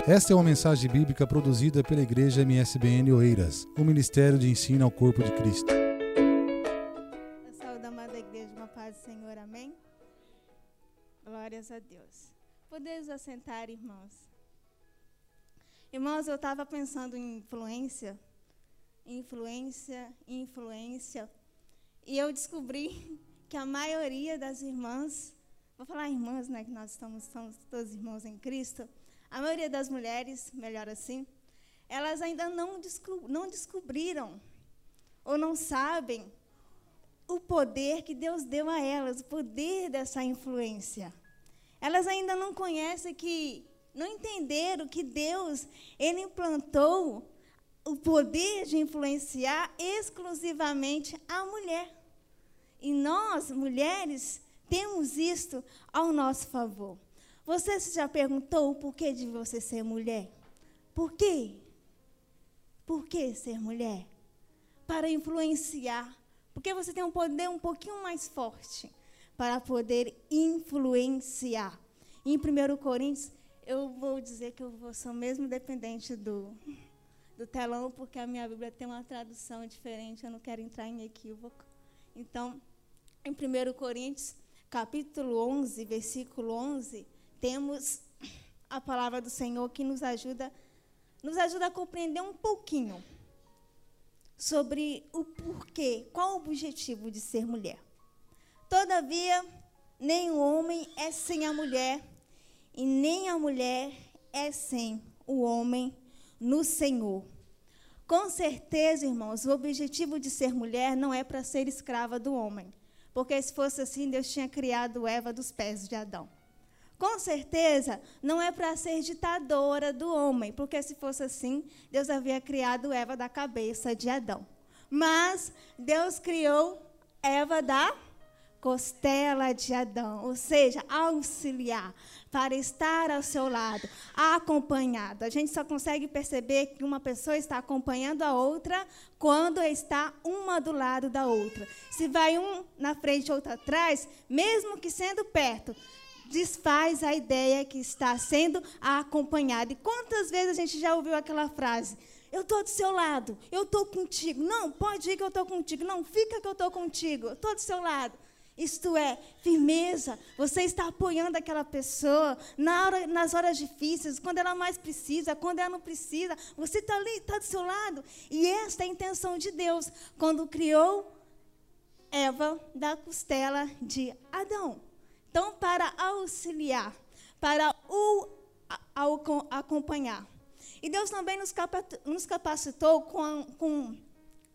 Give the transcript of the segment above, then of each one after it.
Esta é uma mensagem bíblica produzida pela Igreja MSBN Oeiras, o Ministério de Ensino ao Corpo de Cristo. A saúde amada igreja, uma paz do Senhor, amém? Glórias a Deus. Podemos assentar, irmãos. Irmãos, eu estava pensando em influência, influência, influência, e eu descobri que a maioria das irmãs, vou falar irmãs, né, que nós estamos, somos todos irmãos em Cristo, a maioria das mulheres, melhor assim, elas ainda não, desco não descobriram ou não sabem o poder que Deus deu a elas, o poder dessa influência. Elas ainda não conhecem que, não entenderam que Deus, Ele implantou o poder de influenciar exclusivamente a mulher. E nós, mulheres, temos isto ao nosso favor. Você já perguntou o porquê de você ser mulher? Por quê? Por que ser mulher? Para influenciar. Porque você tem um poder um pouquinho mais forte para poder influenciar. Em 1 Coríntios, eu vou dizer que eu sou mesmo dependente do, do telão, porque a minha Bíblia tem uma tradução diferente, eu não quero entrar em equívoco. Então, em 1 Coríntios, capítulo 11, versículo 11, temos a palavra do Senhor que nos ajuda, nos ajuda a compreender um pouquinho sobre o porquê, qual o objetivo de ser mulher. Todavia, nem o homem é sem a mulher, e nem a mulher é sem o homem no Senhor. Com certeza, irmãos, o objetivo de ser mulher não é para ser escrava do homem, porque se fosse assim, Deus tinha criado Eva dos pés de Adão. Com certeza, não é para ser ditadora do homem, porque se fosse assim, Deus havia criado Eva da cabeça de Adão. Mas Deus criou Eva da costela de Adão, ou seja, auxiliar, para estar ao seu lado, acompanhado. A gente só consegue perceber que uma pessoa está acompanhando a outra quando está uma do lado da outra. Se vai um na frente outro atrás, mesmo que sendo perto, desfaz a ideia que está sendo acompanhada. E quantas vezes a gente já ouviu aquela frase? Eu estou do seu lado, eu estou contigo. Não, pode ir que eu estou contigo. Não, fica que eu estou contigo, eu estou do seu lado. Isto é firmeza. Você está apoiando aquela pessoa na hora, nas horas difíceis, quando ela mais precisa, quando ela não precisa. Você está ali, está do seu lado. E esta é a intenção de Deus quando criou Eva da costela de Adão. Então, para auxiliar, para o acompanhar. E Deus também nos capacitou com, com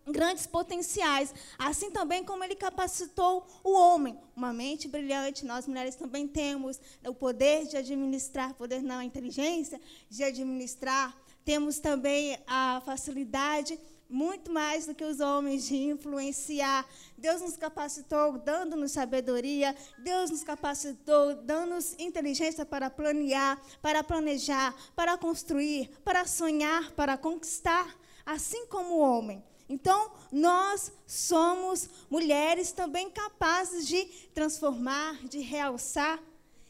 grandes potenciais, assim também como Ele capacitou o homem. Uma mente brilhante, nós mulheres também temos o poder de administrar, poder não, a inteligência de administrar. Temos também a facilidade muito mais do que os homens de influenciar. Deus nos capacitou dando-nos sabedoria, Deus nos capacitou dando-nos inteligência para planear, para planejar, para construir, para sonhar, para conquistar, assim como o homem. Então, nós somos mulheres também capazes de transformar, de realçar.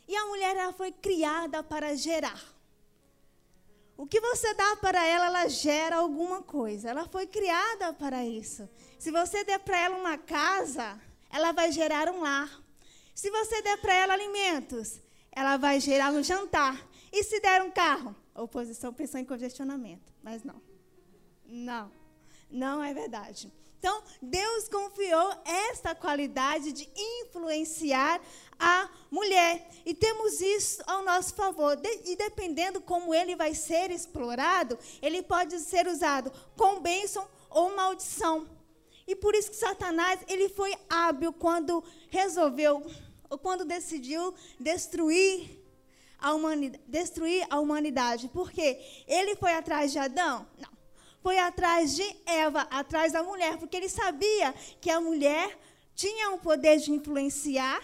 E a mulher ela foi criada para gerar. O que você dá para ela, ela gera alguma coisa. Ela foi criada para isso. Se você der para ela uma casa, ela vai gerar um lar. Se você der para ela alimentos, ela vai gerar um jantar. E se der um carro? A oposição pensou em congestionamento, mas não. Não, não é verdade. Então, Deus confiou esta qualidade de influenciar a mulher. E temos isso ao nosso favor. De, e dependendo como ele vai ser explorado, ele pode ser usado com bênção ou maldição. E por isso que Satanás ele foi hábil quando resolveu, ou quando decidiu destruir a humanidade, destruir a humanidade. Porque ele foi atrás de Adão? Não foi atrás de Eva, atrás da mulher, porque ele sabia que a mulher tinha o poder de influenciar,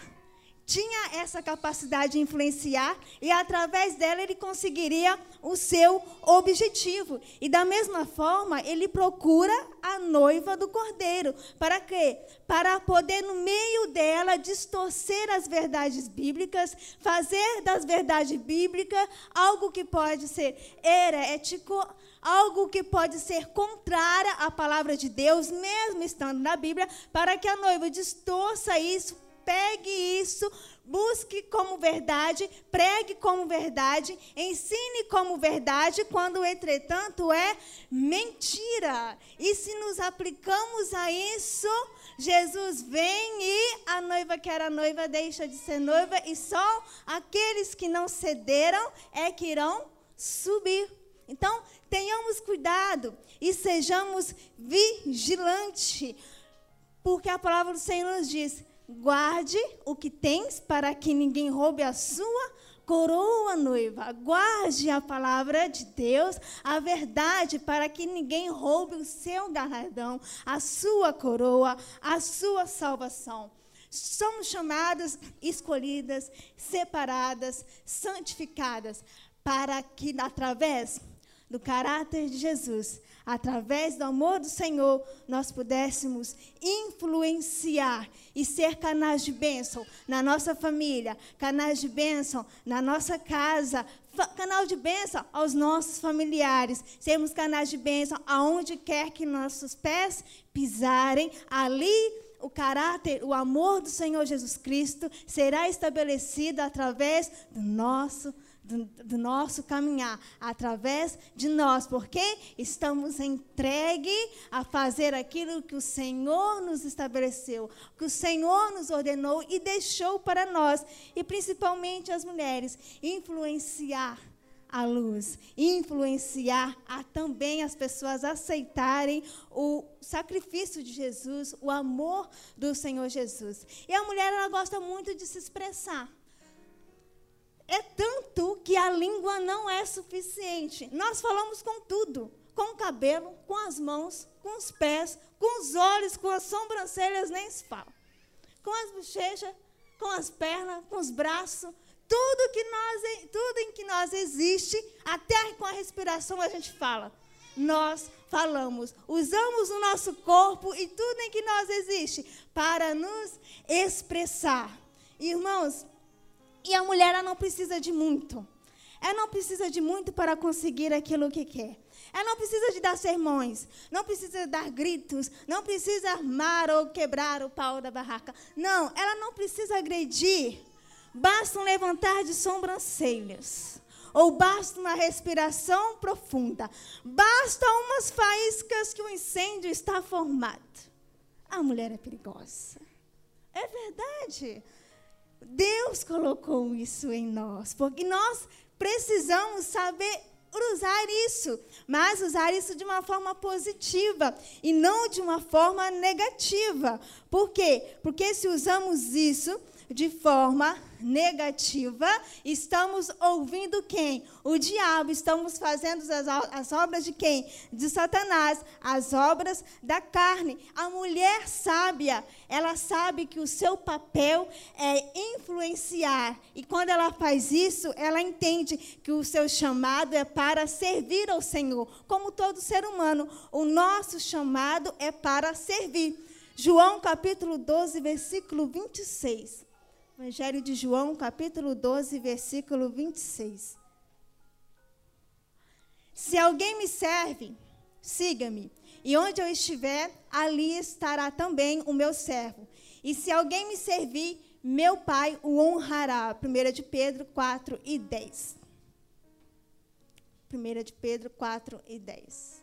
tinha essa capacidade de influenciar e através dela ele conseguiria o seu objetivo. E da mesma forma, ele procura a noiva do cordeiro. Para quê? Para poder no meio dela distorcer as verdades bíblicas, fazer das verdades bíblicas algo que pode ser herético, algo que pode ser contrária à palavra de Deus, mesmo estando na Bíblia, para que a noiva distorça isso pegue isso, busque como verdade, pregue como verdade, ensine como verdade, quando, entretanto, é mentira. E se nos aplicamos a isso, Jesus vem e a noiva que era noiva deixa de ser noiva, e só aqueles que não cederam é que irão subir. Então, tenhamos cuidado e sejamos vigilantes, porque a palavra do Senhor nos diz: Guarde o que tens para que ninguém roube a sua coroa, noiva. Guarde a palavra de Deus, a verdade, para que ninguém roube o seu galardão, a sua coroa, a sua salvação. Somos chamadas, escolhidas, separadas, santificadas, para que através do caráter de Jesus, através do amor do Senhor, nós pudéssemos influenciar e ser canais de bênção na nossa família, canais de bênção na nossa casa, canal de bênção aos nossos familiares, sermos canais de bênção aonde quer que nossos pés pisarem, ali o caráter, o amor do Senhor Jesus Cristo será estabelecido através do nosso do, do, nosso caminhar, através de nós, porque estamos entregues a fazer aquilo que o Senhor nos estabeleceu, que o Senhor nos ordenou e deixou para nós, e principalmente as mulheres, influenciar a luz, influenciar a também as pessoas aceitarem o sacrifício de Jesus, o amor do Senhor Jesus. E a mulher ela gosta muito de se expressar. É tanto que a língua não é suficiente. Nós falamos com tudo: com o cabelo, com as mãos, com os pés, com os olhos, com as sobrancelhas, nem se fala. Com as bochechas, com as pernas, com os braços, tudo que nós, tudo em que nós existe, até com a respiração a gente fala. Nós falamos, usamos o nosso corpo e tudo em que nós existe para nos expressar. Irmãos, e a mulher não precisa de muito. Ela não precisa de muito para conseguir aquilo que quer. Ela não precisa de dar sermões, não precisa dar gritos, não precisa armar ou quebrar o pau da barraca. Não, ela não precisa agredir. Basta um levantar de sobrancelhas. Ou basta uma respiração profunda. Basta umas faíscas que o incêndio está formado. A mulher é perigosa. É verdade. Deus colocou isso em nós, porque nós precisamos saber usar isso, mas usar isso de uma forma positiva e não de uma forma negativa. Por quê? Porque se usamos isso de forma negativa, estamos ouvindo quem? O diabo. Estamos fazendo as, as obras de quem? De Satanás, as obras da carne. A mulher sábia, ela sabe que o seu papel é influenciar. E quando ela faz isso, ela entende que o seu chamado é para servir ao Senhor. Como todo ser humano, o nosso chamado é para servir. João capítulo 12, versículo 26. Evangelho de João, capítulo 12, versículo 26. Se alguém me serve, siga-me, e onde eu estiver, ali estará também o meu servo. E se alguém me servir, meu Pai o honrará. 1 de Pedro 4 e 10. 1 de Pedro 4 e 10.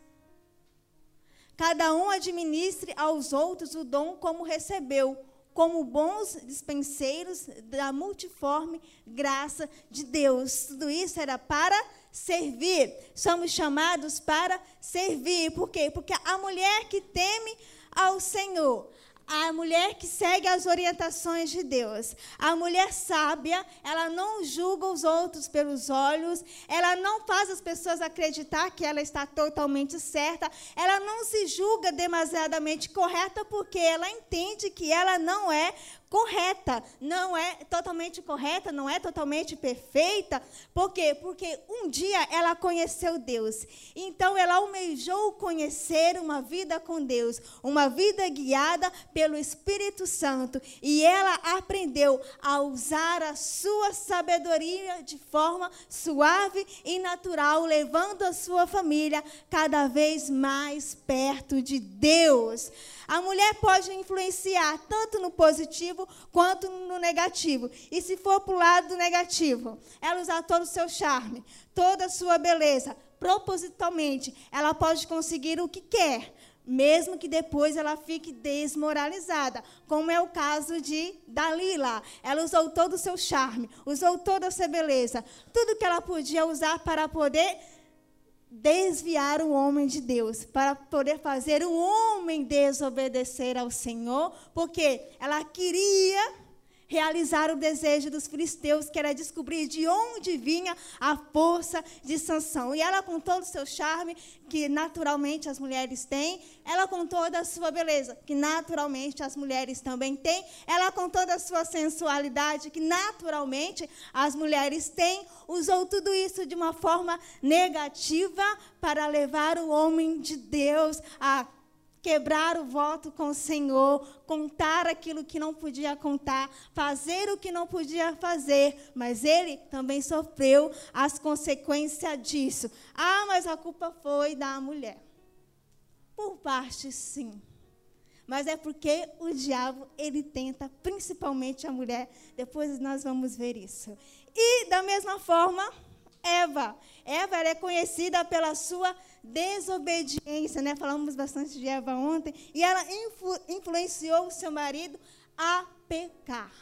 Cada um administre aos outros o dom como recebeu como bons dispenseiros da multiforme graça de Deus. Tudo isso era para servir. Somos chamados para servir. Por quê? Porque a mulher que teme ao Senhor, a mulher que segue as orientações de Deus. A mulher sábia, ela não julga os outros pelos olhos, ela não faz as pessoas acreditar que ela está totalmente certa, ela não se julga demasiadamente correta porque ela entende que ela não é correta, não é totalmente correta, não é totalmente perfeita. Por quê? Porque um dia ela conheceu Deus. Então ela almejou conhecer uma vida com Deus, uma vida guiada pelo Espírito Santo. E ela aprendeu a usar a sua sabedoria de forma suave e natural, levando a sua família cada vez mais perto de Deus. A mulher pode influenciar tanto no positivo quanto no negativo. E se for para o lado negativo, ela usar todo o seu charme, toda a sua beleza, propositalmente, ela pode conseguir o que quer, mesmo que depois ela fique desmoralizada, como é o caso de Dalila. Ela usou todo o seu charme, usou toda a sua beleza, tudo que ela podia usar para poder desviar o homem de Deus, para poder fazer o homem desobedecer ao Senhor, porque ela queria realizar o desejo dos filisteus, que era descobrir de onde vinha a força de Sansão. E ela, com todo o seu charme, que naturalmente as mulheres têm, ela, com toda a sua beleza, que naturalmente as mulheres também têm, ela, com toda a sua sensualidade, que naturalmente as mulheres têm, usou tudo isso de uma forma negativa para levar o homem de Deus a quebrar o voto com o Senhor, contar aquilo que não podia contar, fazer o que não podia fazer, mas ele também sofreu as consequências disso. Ah, mas a culpa foi da mulher. Por parte, sim. Mas é porque o diabo, ele tenta, principalmente a mulher. Depois nós vamos ver isso. E, da mesma forma, Eva. Eva é conhecida pela sua desobediência, né? Falamos bastante de Eva ontem. E ela influ influenciou o seu marido a pecar,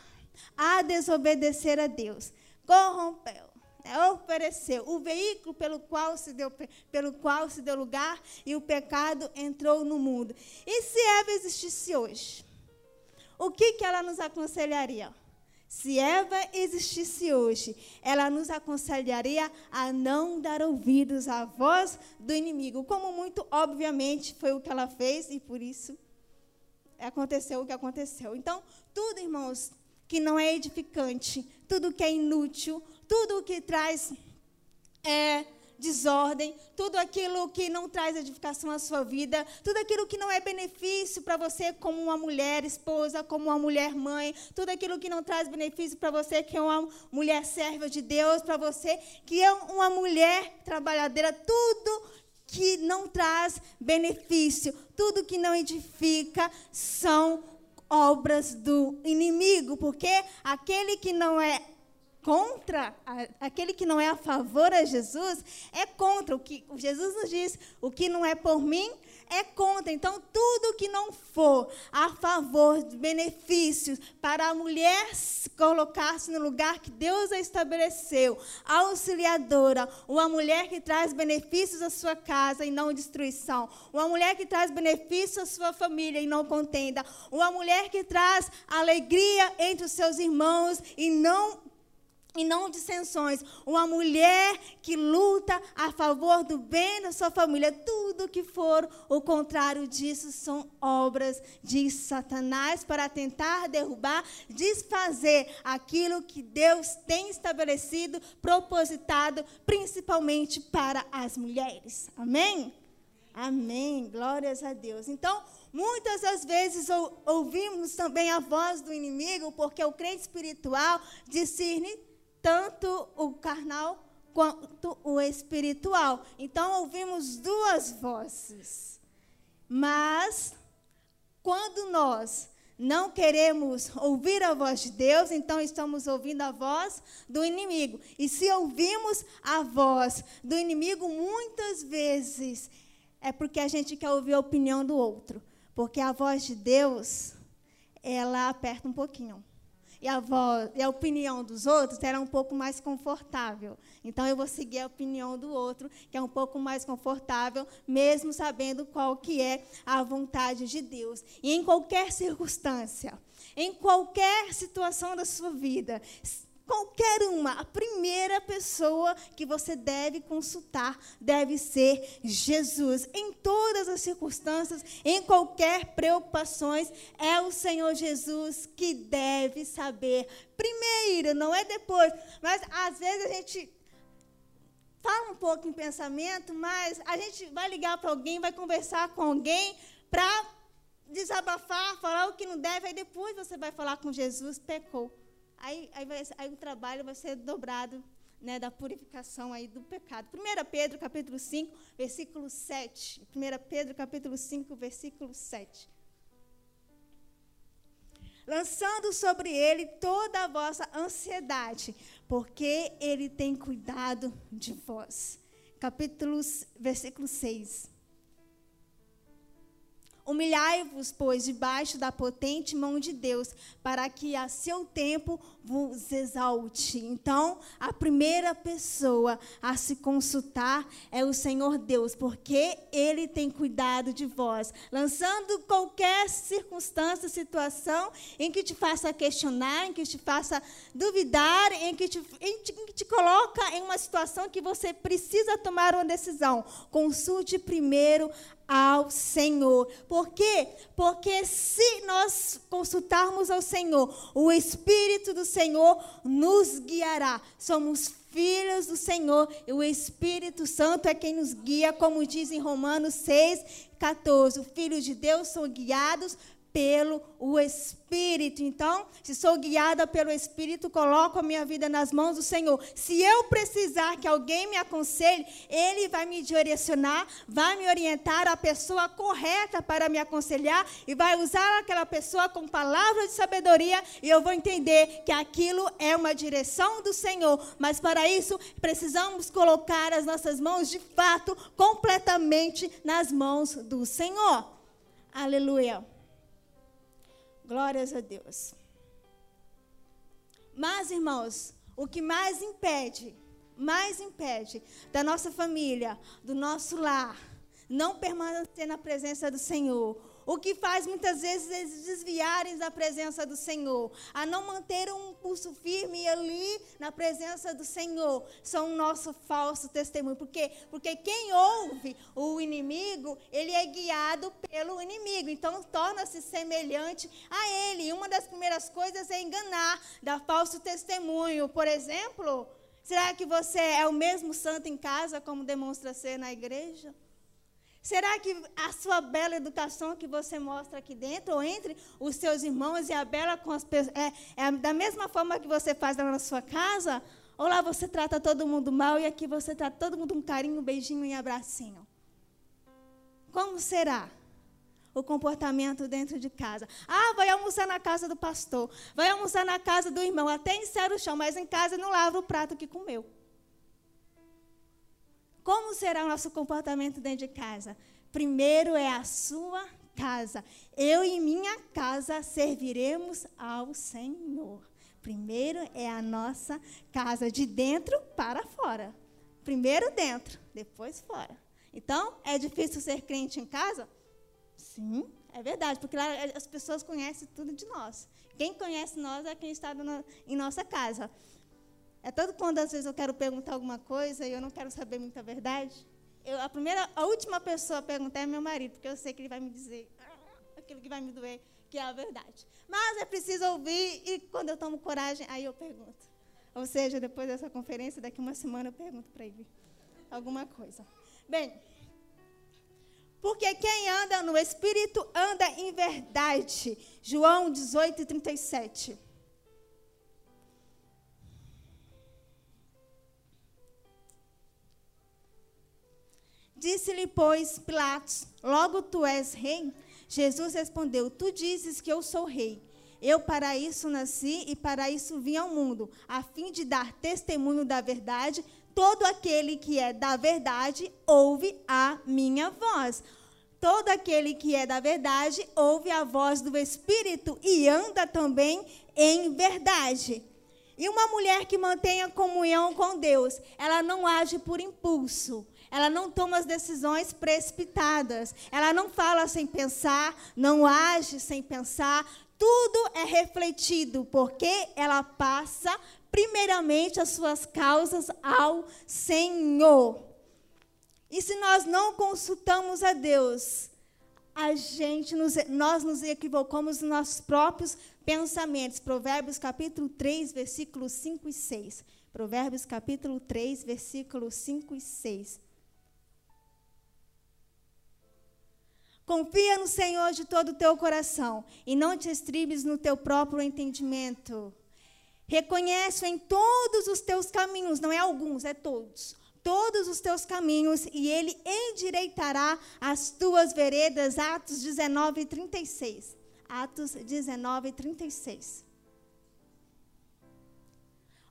a desobedecer a Deus. Corrompeu, né? ofereceu o veículo pelo qual, se deu, pelo qual se deu lugar e o pecado entrou no mundo. E se Eva existisse hoje? O que, que ela nos aconselharia? Se Eva existisse hoje, ela nos aconselharia a não dar ouvidos à voz do inimigo, como muito obviamente foi o que ela fez e por isso aconteceu o que aconteceu. Então, tudo, irmãos, que não é edificante, tudo que é inútil, tudo que traz é, desordem, tudo aquilo que não traz edificação à sua vida, tudo aquilo que não é benefício para você como uma mulher esposa, como uma mulher mãe, tudo aquilo que não traz benefício para você que é uma mulher serva de Deus, para você que é uma mulher trabalhadeira, tudo que não traz benefício, tudo que não edifica são obras do inimigo, porque aquele que não é contra, aquele que não é a favor a Jesus, é contra. O que Jesus nos diz, o que não é por mim, é contra. Então, tudo que não for a favor de benefícios para a mulher colocar-se no lugar que Deus a estabeleceu, auxiliadora, uma mulher que traz benefícios à sua casa e não destruição, uma mulher que traz benefícios à sua família e não contenda, uma mulher que traz alegria entre os seus irmãos e não e não dissensões. Uma mulher que luta a favor do bem da sua família. Tudo que for o contrário disso são obras de Satanás para tentar derrubar, desfazer aquilo que Deus tem estabelecido, propositado, principalmente para as mulheres. Amém? Amém. Glórias a Deus. Então, muitas das vezes ouvimos também a voz do inimigo, porque o crente espiritual discerne tanto o carnal quanto o espiritual. Então ouvimos duas vozes. Mas quando nós não queremos ouvir a voz de Deus, então estamos ouvindo a voz do inimigo. E se ouvimos a voz do inimigo, muitas vezes é porque a gente quer ouvir a opinião do outro. Porque a voz de Deus, ela aperta um pouquinho e a, voz, e a opinião dos outros era um pouco mais confortável. Então eu vou seguir a opinião do outro, que é um pouco mais confortável, mesmo sabendo qual que é a vontade de Deus. E em qualquer circunstância, em qualquer situação da sua vida, qualquer uma, a primeira pessoa que você deve consultar deve ser Jesus. Em todas as circunstâncias, em qualquer preocupações, é o Senhor Jesus que deve saber primeiro, não é depois. Mas às vezes a gente fala um pouco em pensamento, mas a gente vai ligar para alguém, vai conversar com alguém para desabafar, falar o que não deve, aí depois você vai falar com Jesus, pecou. Aí, aí, vai, aí o trabalho vai ser dobrado né, da purificação aí do pecado. 1 Pedro capítulo 5, versículo 7. 1 Pedro capítulo 5, versículo 7. Lançando sobre ele toda a vossa ansiedade, porque ele tem cuidado de vós. Capítulo, versículo 6. Humilhai-vos, pois, debaixo da potente mão de Deus, para que a seu tempo vos exalte. Então, a primeira pessoa a se consultar é o Senhor Deus, porque Ele tem cuidado de vós, lançando qualquer circunstância, situação em que te faça questionar, em que te faça duvidar, em que te, em que te coloca em uma situação que você precisa tomar uma decisão. Consulte primeiro ao Senhor. Por quê? Porque se nós consultarmos ao Senhor, o Espírito do Senhor nos guiará. Somos filhos do Senhor e o Espírito Santo é quem nos guia, como diz em Romanos 6, 14. Os filhos de Deus são guiados pelo o Espírito. Então, se sou guiada pelo Espírito, coloco a minha vida nas mãos do Senhor. Se eu precisar que alguém me aconselhe, Ele vai me direcionar, vai me orientar a pessoa correta para me aconselhar e vai usar aquela pessoa com palavras de sabedoria e eu vou entender que aquilo é uma direção do Senhor. Mas para isso, precisamos colocar as nossas mãos de fato completamente nas mãos do Senhor. Aleluia. Glórias a Deus. Mas, irmãos, o que mais impede, mais impede da nossa família, do nosso lar, não permanecer na presença do Senhor, o que faz muitas vezes eles desviarem da presença do Senhor, a não manter um pulso firme ali na presença do Senhor, são o nosso falso testemunho. Por quê? Porque quem ouve o inimigo, ele é guiado pelo inimigo, então torna-se semelhante a ele. E uma das primeiras coisas é enganar, dar falso testemunho. Por exemplo, será que você é o mesmo santo em casa como demonstra ser na igreja? Será que a sua bela educação que você mostra aqui dentro, ou entre os seus irmãos e a bela com as pessoas, é, é da mesma forma que você faz lá na sua casa? Ou lá você trata todo mundo mal e aqui você trata todo mundo com carinho, beijinho e abracinho? Como será o comportamento dentro de casa? Ah, vai almoçar na casa do pastor, vai almoçar na casa do irmão, até encerra o chão, mas em casa não lava o prato que comeu. Como será o nosso comportamento dentro de casa? Primeiro é a sua casa. Eu e minha casa serviremos ao Senhor. Primeiro é a nossa casa, de dentro para fora. Primeiro dentro, depois fora. Então, é difícil ser crente em casa? Sim, é verdade, porque lá as pessoas conhecem tudo de nós. Quem conhece nós é quem está em nossa casa. É todo quando às vezes eu quero perguntar alguma coisa e eu não quero saber muita verdade. Eu, a primeira, a última pessoa a perguntar é meu marido, porque eu sei que ele vai me dizer aquilo que vai me doer, que é a verdade. Mas é preciso ouvir e quando eu tomo coragem, aí eu pergunto. Ou seja, depois dessa conferência, daqui uma semana eu pergunto para ele alguma coisa. Bem, porque quem anda no Espírito anda em verdade. João 18, 37. Disse-lhe, pois, Pilatos: Logo tu és rei? Jesus respondeu: Tu dizes que eu sou rei. Eu para isso nasci e para isso vim ao mundo, a fim de dar testemunho da verdade. Todo aquele que é da verdade ouve a minha voz. Todo aquele que é da verdade ouve a voz do Espírito e anda também em verdade. E uma mulher que mantém a comunhão com Deus, ela não age por impulso, ela não toma as decisões precipitadas. Ela não fala sem pensar, não age sem pensar. Tudo é refletido, porque ela passa primeiramente as suas causas ao Senhor. E se nós não consultamos a Deus, a gente nos, nós nos equivocamos nos nossos próprios pensamentos. Provérbios capítulo 3, versículos 5 e 6. Provérbios capítulo 3, versículos 5 e 6. Confia no Senhor de todo o teu coração e não te estribes no teu próprio entendimento. Reconhece em todos os teus caminhos, não é alguns, é todos. Todos os teus caminhos e ele endireitará as tuas veredas. Atos 19, 36. Atos 19, 36.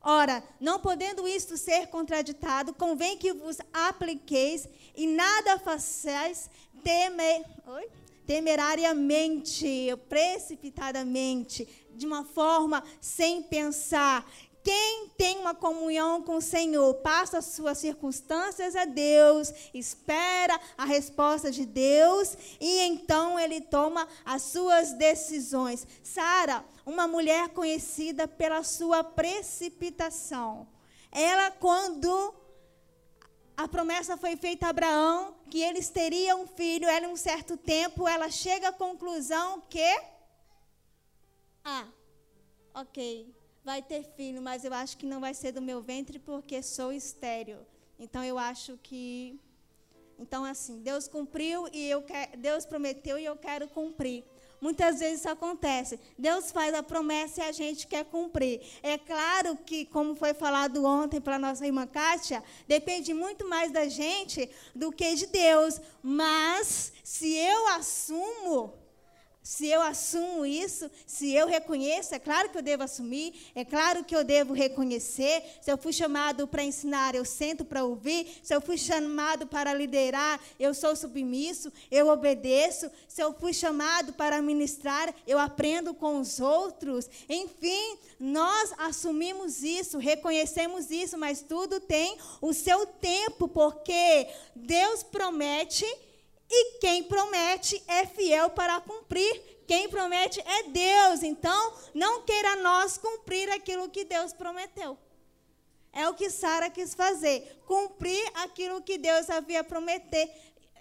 Ora, não podendo isto ser contraditado, convém que vos apliqueis e nada façais teme, oi? temerariamente, precipitadamente, de uma forma sem pensar. Quem tem uma comunhão com o Senhor, passa as suas circunstâncias a Deus, espera a resposta de Deus e então ele toma as suas decisões. Sara, uma mulher conhecida pela sua precipitação. Ela, quando a promessa foi feita a Abraão que eles teriam um filho, ela, em um certo tempo, ela chega à conclusão que. Ah, ok vai ter filho, mas eu acho que não vai ser do meu ventre porque sou estéreo. Então eu acho que então assim, Deus cumpriu e eu quero, Deus prometeu e eu quero cumprir. Muitas vezes isso acontece. Deus faz a promessa e a gente quer cumprir. É claro que, como foi falado ontem para nossa irmã Kátia, depende muito mais da gente do que de Deus. Mas, se eu assumo se eu assumo isso, se eu reconheço, é claro que eu devo assumir, é claro que eu devo reconhecer. Se eu fui chamado para ensinar, eu sento para ouvir. Se eu fui chamado para liderar, eu sou submisso, eu obedeço. Se eu fui chamado para ministrar, eu aprendo com os outros. Enfim, nós assumimos isso, reconhecemos isso, mas tudo tem o seu tempo, porque Deus promete e quem promete é fiel para cumprir. Quem promete é Deus. Então, não queira nós cumprir aquilo que Deus prometeu. É o que Sara quis fazer, cumprir aquilo que Deus havia prometer,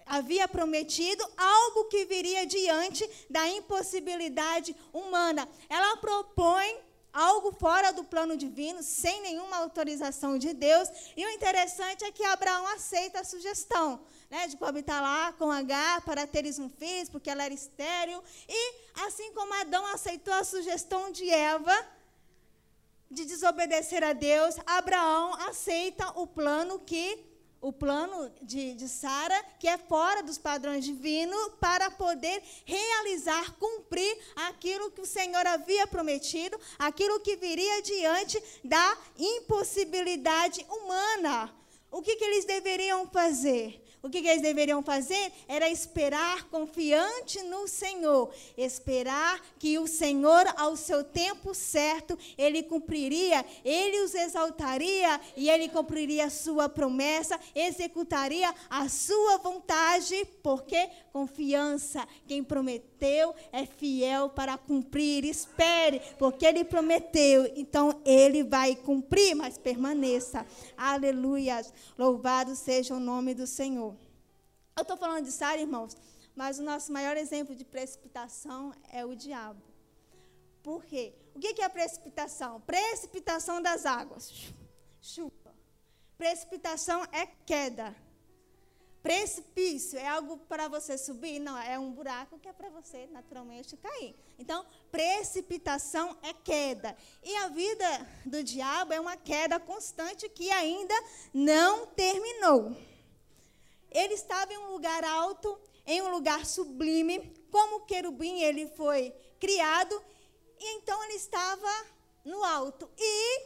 havia prometido, algo que viria diante da impossibilidade humana. Ela propõe algo fora do plano divino, sem nenhuma autorização de Deus, e o interessante é que Abraão aceita a sugestão né, de coabitar lá com H para teres um filho, porque ela era estéril. E, assim como Adão aceitou a sugestão de Eva de desobedecer a Deus, Abraão aceita o plano que o plano de, de Sara, que é fora dos padrões divinos, para poder realizar, cumprir aquilo que o Senhor havia prometido, aquilo que viria diante da impossibilidade humana. O que, que eles deveriam fazer? O que, que eles deveriam fazer? Era esperar confiante no Senhor. Esperar que o Senhor, ao seu tempo certo, ele cumpriria, ele os exaltaria e ele cumpriria a sua promessa, executaria a sua vontade, porque confiança, quem prometeu é fiel para cumprir. Espere, porque ele prometeu, então ele vai cumprir, mas permaneça. Aleluia. Louvado seja o nome do Senhor. Eu estou falando de Sara, irmãos, mas o nosso maior exemplo de precipitação é o diabo. Por quê? O que é precipitação? Precipitação das águas. Chupa. Precipitação é queda. Precipício é algo para você subir? Não, é um buraco que é para você naturalmente cair. Então, precipitação é queda. E a vida do diabo é uma queda constante que ainda não terminou. Ele estava em um lugar alto, em um lugar sublime, como querubim ele foi criado, e então ele estava no alto. E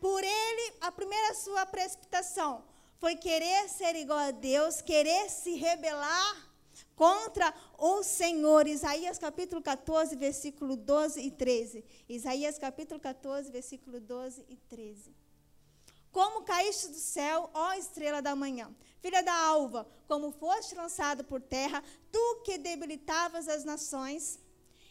por ele, a primeira sua precipitação foi querer ser igual a Deus, querer se rebelar contra o Senhor. Isaías capítulo 14, versículo 12 e 13. Isaías capítulo 14, versículo 12 e 13. Como caíste do céu, ó estrela da manhã, filha da alva, como foste lançado por terra, tu que debilitavas as nações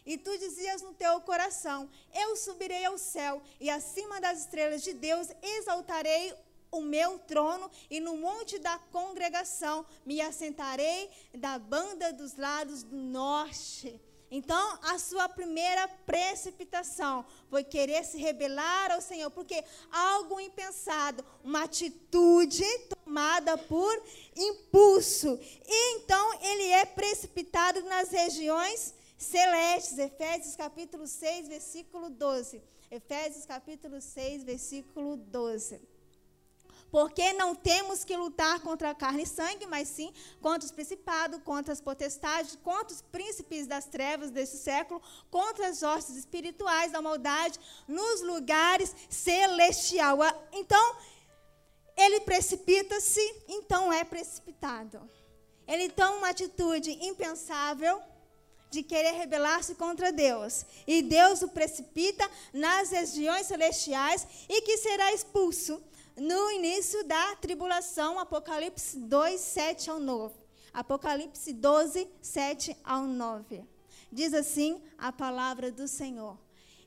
E tu dizias no teu coração: Eu subirei ao céu, e acima das estrelas de Deus exaltarei o meu trono, e no monte da congregação me assentarei da banda dos lados do norte. Então, a sua primeira precipitação foi querer se rebelar ao Senhor, porque algo impensado, uma atitude tomada por impulso. E então ele é precipitado nas regiões celestes. Efésios capítulo 6, versículo 12. Efésios capítulo 6, versículo 12. Porque não temos que lutar contra a carne e sangue, mas sim contra os principados, contra as potestades, contra os príncipes das trevas desse século, contra as hostes espirituais da maldade nos lugares celestiais. Então, ele precipita-se, então é precipitado. Ele toma uma atitude impensável de querer rebelar-se contra Deus. E Deus o precipita nas regiões celestiais e que será expulso no início da tribulação, Apocalipse 2, 7 ao 9. Apocalipse 12, 7 ao 9. Diz assim a palavra do Senhor.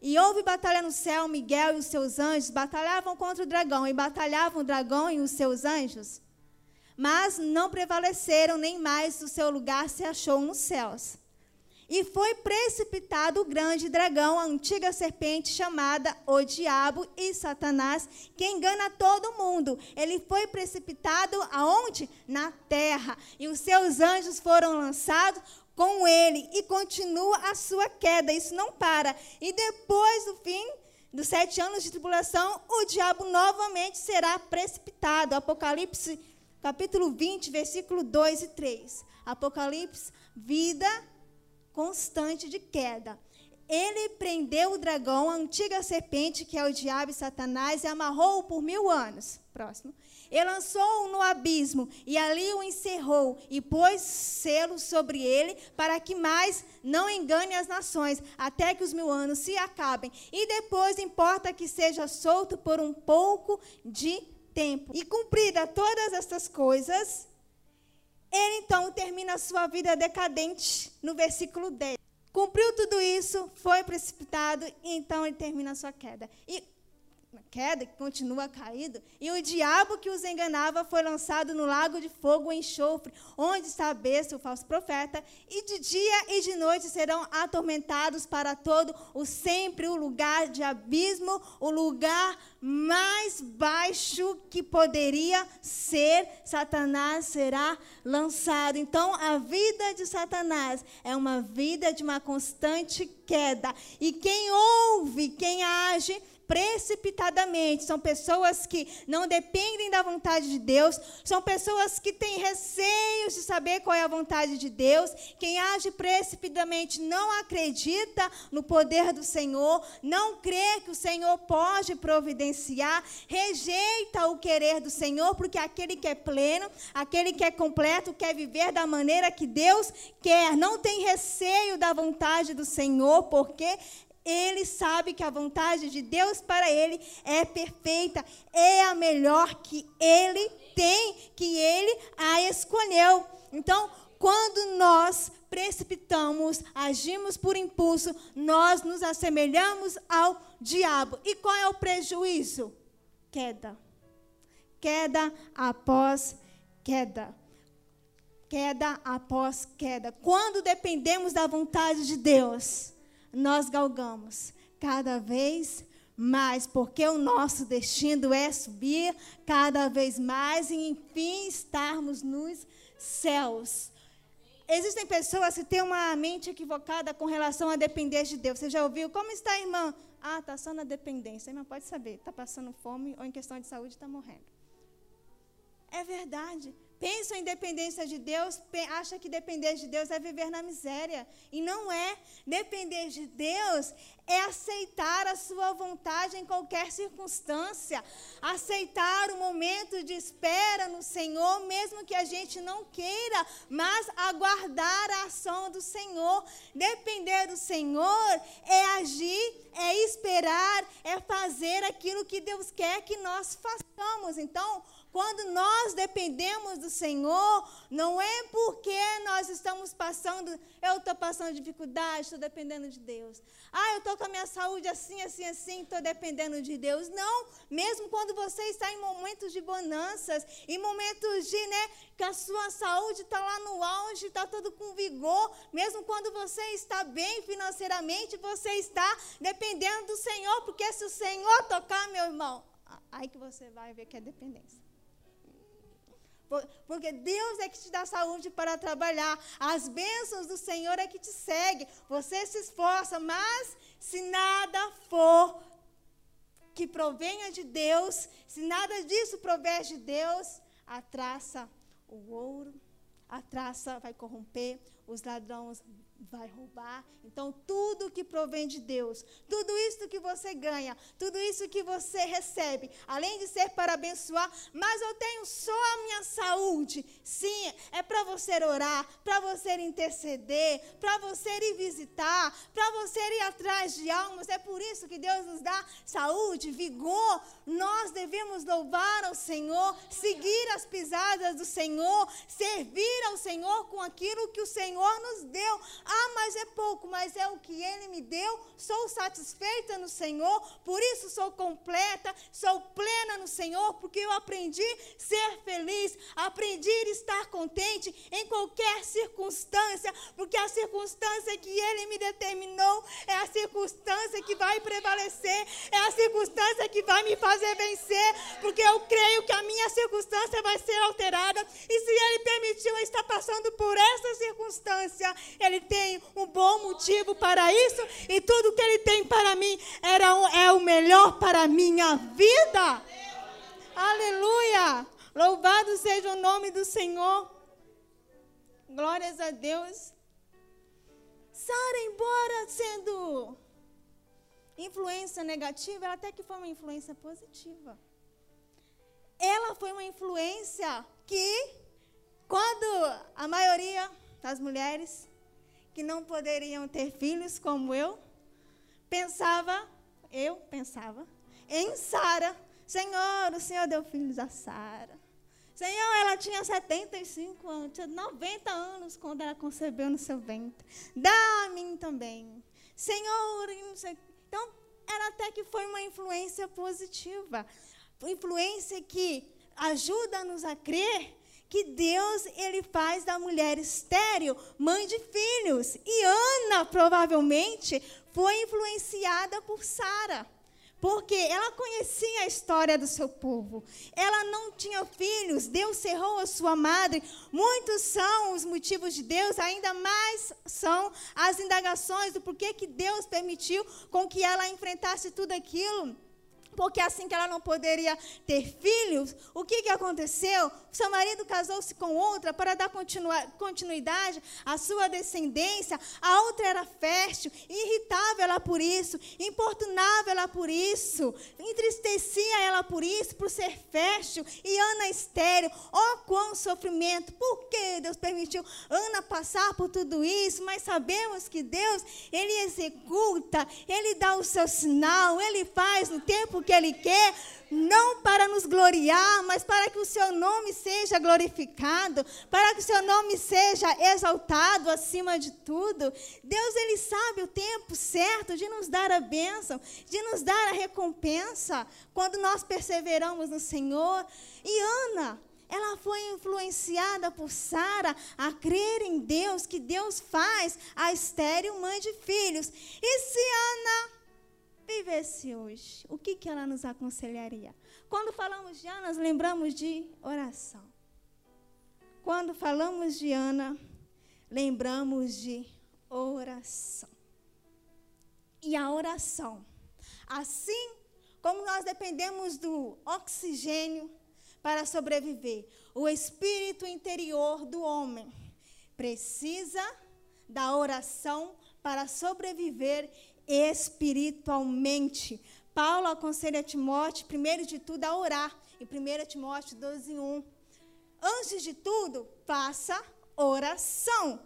E houve batalha no céu, Miguel e os seus anjos batalhavam contra o dragão, e batalhavam o dragão e os seus anjos. Mas não prevaleceram, nem mais o seu lugar se achou nos céus. E foi precipitado o grande dragão, a antiga serpente chamada o Diabo e Satanás, que engana todo mundo. Ele foi precipitado aonde? Na terra. E os seus anjos foram lançados com ele e continua a sua queda. Isso não para. E depois do fim dos sete anos de tribulação, o diabo novamente será precipitado. Apocalipse capítulo 20, versículo 2 e 3. Apocalipse, vida constante de queda. Ele prendeu o dragão, a antiga serpente, que é o diabo e Satanás, e amarrou-o por mil anos. Próximo. E lançou-o no abismo, e ali o encerrou, e pôs selo sobre ele, para que mais não engane as nações, até que os mil anos se acabem. E depois importa que seja solto por um pouco de tempo. E cumprida todas estas coisas, ele então termina a sua vida decadente no versículo 10. Cumpriu tudo isso, foi precipitado, e então ele termina a sua queda. E queda, que continua caído, e o diabo que os enganava foi lançado no lago de fogo e enxofre, onde está a besta, o falso profeta, e de dia e de noite serão atormentados para todo o sempre o lugar de abismo, o lugar mais baixo que poderia ser, Satanás será lançado. Então, a vida de Satanás é uma vida de uma constante queda. E quem ouve, quem age, precipitadamente, são pessoas que não dependem da vontade de Deus, são pessoas que têm receios de saber qual é a vontade de Deus. Quem age precipitadamente não acredita no poder do Senhor, não crê que o Senhor pode providenciar, rejeita o querer do Senhor, porque aquele que é pleno, aquele que é completo, quer viver da maneira que Deus quer, não tem receio da vontade do Senhor, porque ele sabe que a vontade de Deus para ele é perfeita, é a melhor que ele tem, que ele a escolheu. Então, quando nós precipitamos, agimos por impulso, nós nos assemelhamos ao diabo. E qual é o prejuízo? Queda. Queda após queda. Queda após queda. Quando dependemos da vontade de Deus, nós galgamos cada vez mais, porque o nosso destino é subir cada vez mais e, enfim, estarmos nos céus. Existem pessoas que têm uma mente equivocada com relação a depender de Deus. Você já ouviu? Como está, irmã? Ah, está só na dependência. A irmã pode saber, está passando fome ou em questão de saúde está morrendo. É verdade pensam em dependência de Deus, acha que depender de Deus é viver na miséria. E não é. Depender de Deus é aceitar a sua vontade em qualquer circunstância. Aceitar o momento de espera no Senhor, mesmo que a gente não queira, mas aguardar a ação do Senhor. Depender do Senhor é agir, é esperar, é fazer aquilo que Deus quer que nós façamos. Então, Quando nós dependemos do Senhor, não é porque nós estamos passando, eu estou passando dificuldade, estou dependendo de Deus. Ah, eu estou com a minha saúde assim, assim, assim, estou dependendo de Deus. Não, mesmo quando você está em momentos de bonanças, em momentos de, né, que a sua saúde está lá no auge, está tudo com vigor, mesmo quando você está bem financeiramente, você está dependendo do Senhor, porque se o Senhor tocar, meu irmão, aí que você vai ver que é dependência. Porque Deus é que te dá saúde para trabalhar. As bênçãos do Senhor é que te segue. Você se esforça, mas se nada for que provenha de Deus, se nada disso prover de Deus, a traça o ouro, a traça vai corromper, os ladrões vai roubar. Então, tudo que provém de Deus, tudo isso que você ganha, tudo isso que você recebe, além de ser para abençoar, mas eu tenho só a minha saúde. Sim, é para você orar, para você interceder, para você ir visitar, para você ir atrás de almas. É por isso que Deus nos dá saúde, vigor. Nós devemos louvar ao Senhor, seguir as pisadas do Senhor, servir ao Senhor com aquilo que o Senhor nos deu. Ah, mas é pouco, mas é o que Ele me deu. Sou satisfeita no Senhor, por isso sou completa, sou plena no Senhor, porque eu aprendi a ser feliz, aprendi a estar contente em qualquer circunstância, porque a circunstância que Ele me determinou é a circunstância que vai prevalecer, é a circunstância que vai me fazer vencer, porque eu creio que a minha circunstância vai ser alterada, e se Ele permitiu eu estar passando por essa circunstância, Ele tem tem um bom motivo para isso e tudo que Ele tem para mim era, é o melhor para a minha vida. Aleluia! Louvado seja o nome do Senhor. Glórias a Deus. Sara, embora sendo influência negativa, ela até que foi uma influência positiva. Ela foi uma influência que, quando a maioria das mulheres que não poderiam ter filhos como eu, pensava, eu pensava, em Sara. Senhor, o Senhor deu filhos a Sara. Senhor, ela tinha 75 anos, tinha 90 anos quando ela concebeu no seu ventre. Dá a mim também. Senhor, então, ela até que foi uma influência positiva. Influência que ajuda-nos a crer que Deus ele faz da mulher estéril mãe de filhos. E Ana provavelmente foi influenciada por Sara. Porque ela conhecia a história do seu povo. Ela não tinha filhos, Deus cerrou a sua madre. Muitos são os motivos de Deus, ainda mais são as indagações do porquê que Deus permitiu com que ela enfrentasse tudo aquilo porque assim que ela não poderia ter filhos, o que, que aconteceu? Seu marido casou-se com outra para dar continuidade à sua descendência. A outra era fértil, irritava ela por isso, importunava ela por isso, entristecia ela por isso, por ser fértil. E Ana estéreo, oh quão sofrimento! Por que Deus permitiu Ana passar por tudo isso? Mas sabemos que Deus, Ele executa, Ele dá o seu sinal, Ele faz no tempo que Ele quer, não para nos gloriar, mas para que o Seu nome seja glorificado, para que o Seu nome seja exaltado acima de tudo. Deus, Ele sabe o tempo certo de nos dar a bênção, de nos dar a recompensa, quando nós perseveramos no Senhor. E Ana, ela foi influenciada por Sara a crer em Deus, que Deus faz a estéreo mãe de filhos. E se Ana vivesse hoje, o que, que ela nos aconselharia? Quando falamos de Ana, nós lembramos de oração. Quando falamos de Ana, lembramos de oração. E a oração, assim como nós dependemos do oxigênio para sobreviver, o espírito interior do homem precisa da oração para sobreviver espiritualmente. Paulo aconselha Timóteo, primeiro de tudo, a orar. Em 1 Timóteo 12, 1. Antes de tudo, faça oração.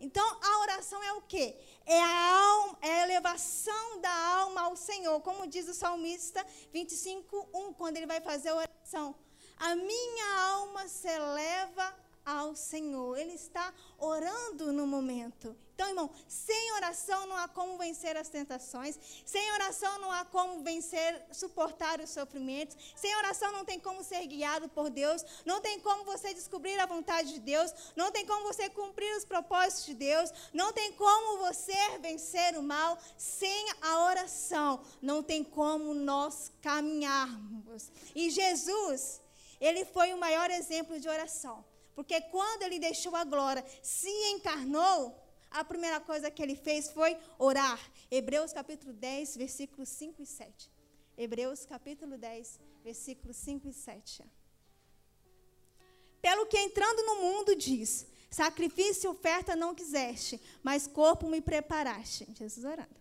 Então, a oração é o quê? É a, alma, é a elevação da alma ao Senhor. Como diz o salmista 25, 1, quando ele vai fazer a oração. A minha alma se eleva ao Senhor. Ele está orando no momento. Então, irmão, sem oração não há como vencer as tentações, sem oração não há como vencer, suportar os sofrimentos, sem oração não tem como ser guiado por Deus, não tem como você descobrir a vontade de Deus, não tem como você cumprir os propósitos de Deus, não tem como você vencer o mal sem a oração, não tem como nós caminharmos. E Jesus, ele foi o maior exemplo de oração. Porque quando ele deixou a glória, se encarnou, a primeira coisa que ele fez foi orar. Hebreus capítulo 10, versículos 5 e 7. Hebreus capítulo 10, versículos 5 e 7. Pelo que entrando no mundo diz: Sacrifício e oferta não quiseste, mas corpo me preparaste. Jesus orando.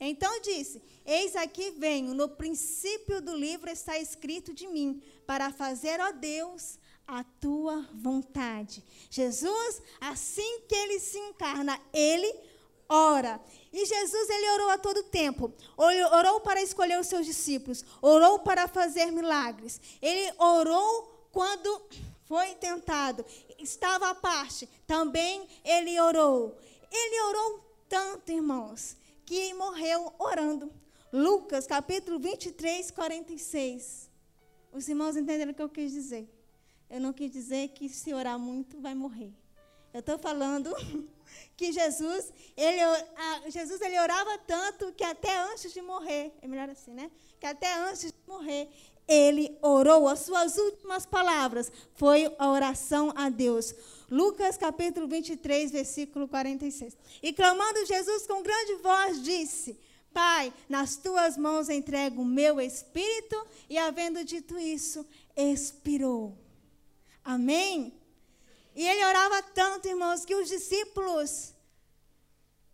Então disse: Eis aqui venho, no princípio do livro está escrito de mim, para fazer, ó Deus, a tua vontade. Jesus, assim que ele se encarna, ele ora. E Jesus, ele orou a todo tempo. Orou para escolher os seus discípulos, orou para fazer milagres. Ele orou quando foi tentado, estava à parte, também ele orou. Ele orou tanto, irmãos, que morreu orando. Lucas, capítulo 23, 46. Os irmãos entenderam o que eu quis dizer. Eu não quis dizer que se orar muito vai morrer. Eu estou falando que Jesus ele, a, Jesus, ele orava tanto que até antes de morrer, é melhor assim, né? Que até antes de morrer, ele orou. As suas últimas palavras foi a oração a Deus. Lucas capítulo 23, versículo 46. E clamando Jesus com grande voz, disse: Pai, nas tuas mãos entrego o meu espírito. E havendo dito isso, expirou. Amém? E ele orava tanto, irmãos, que os discípulos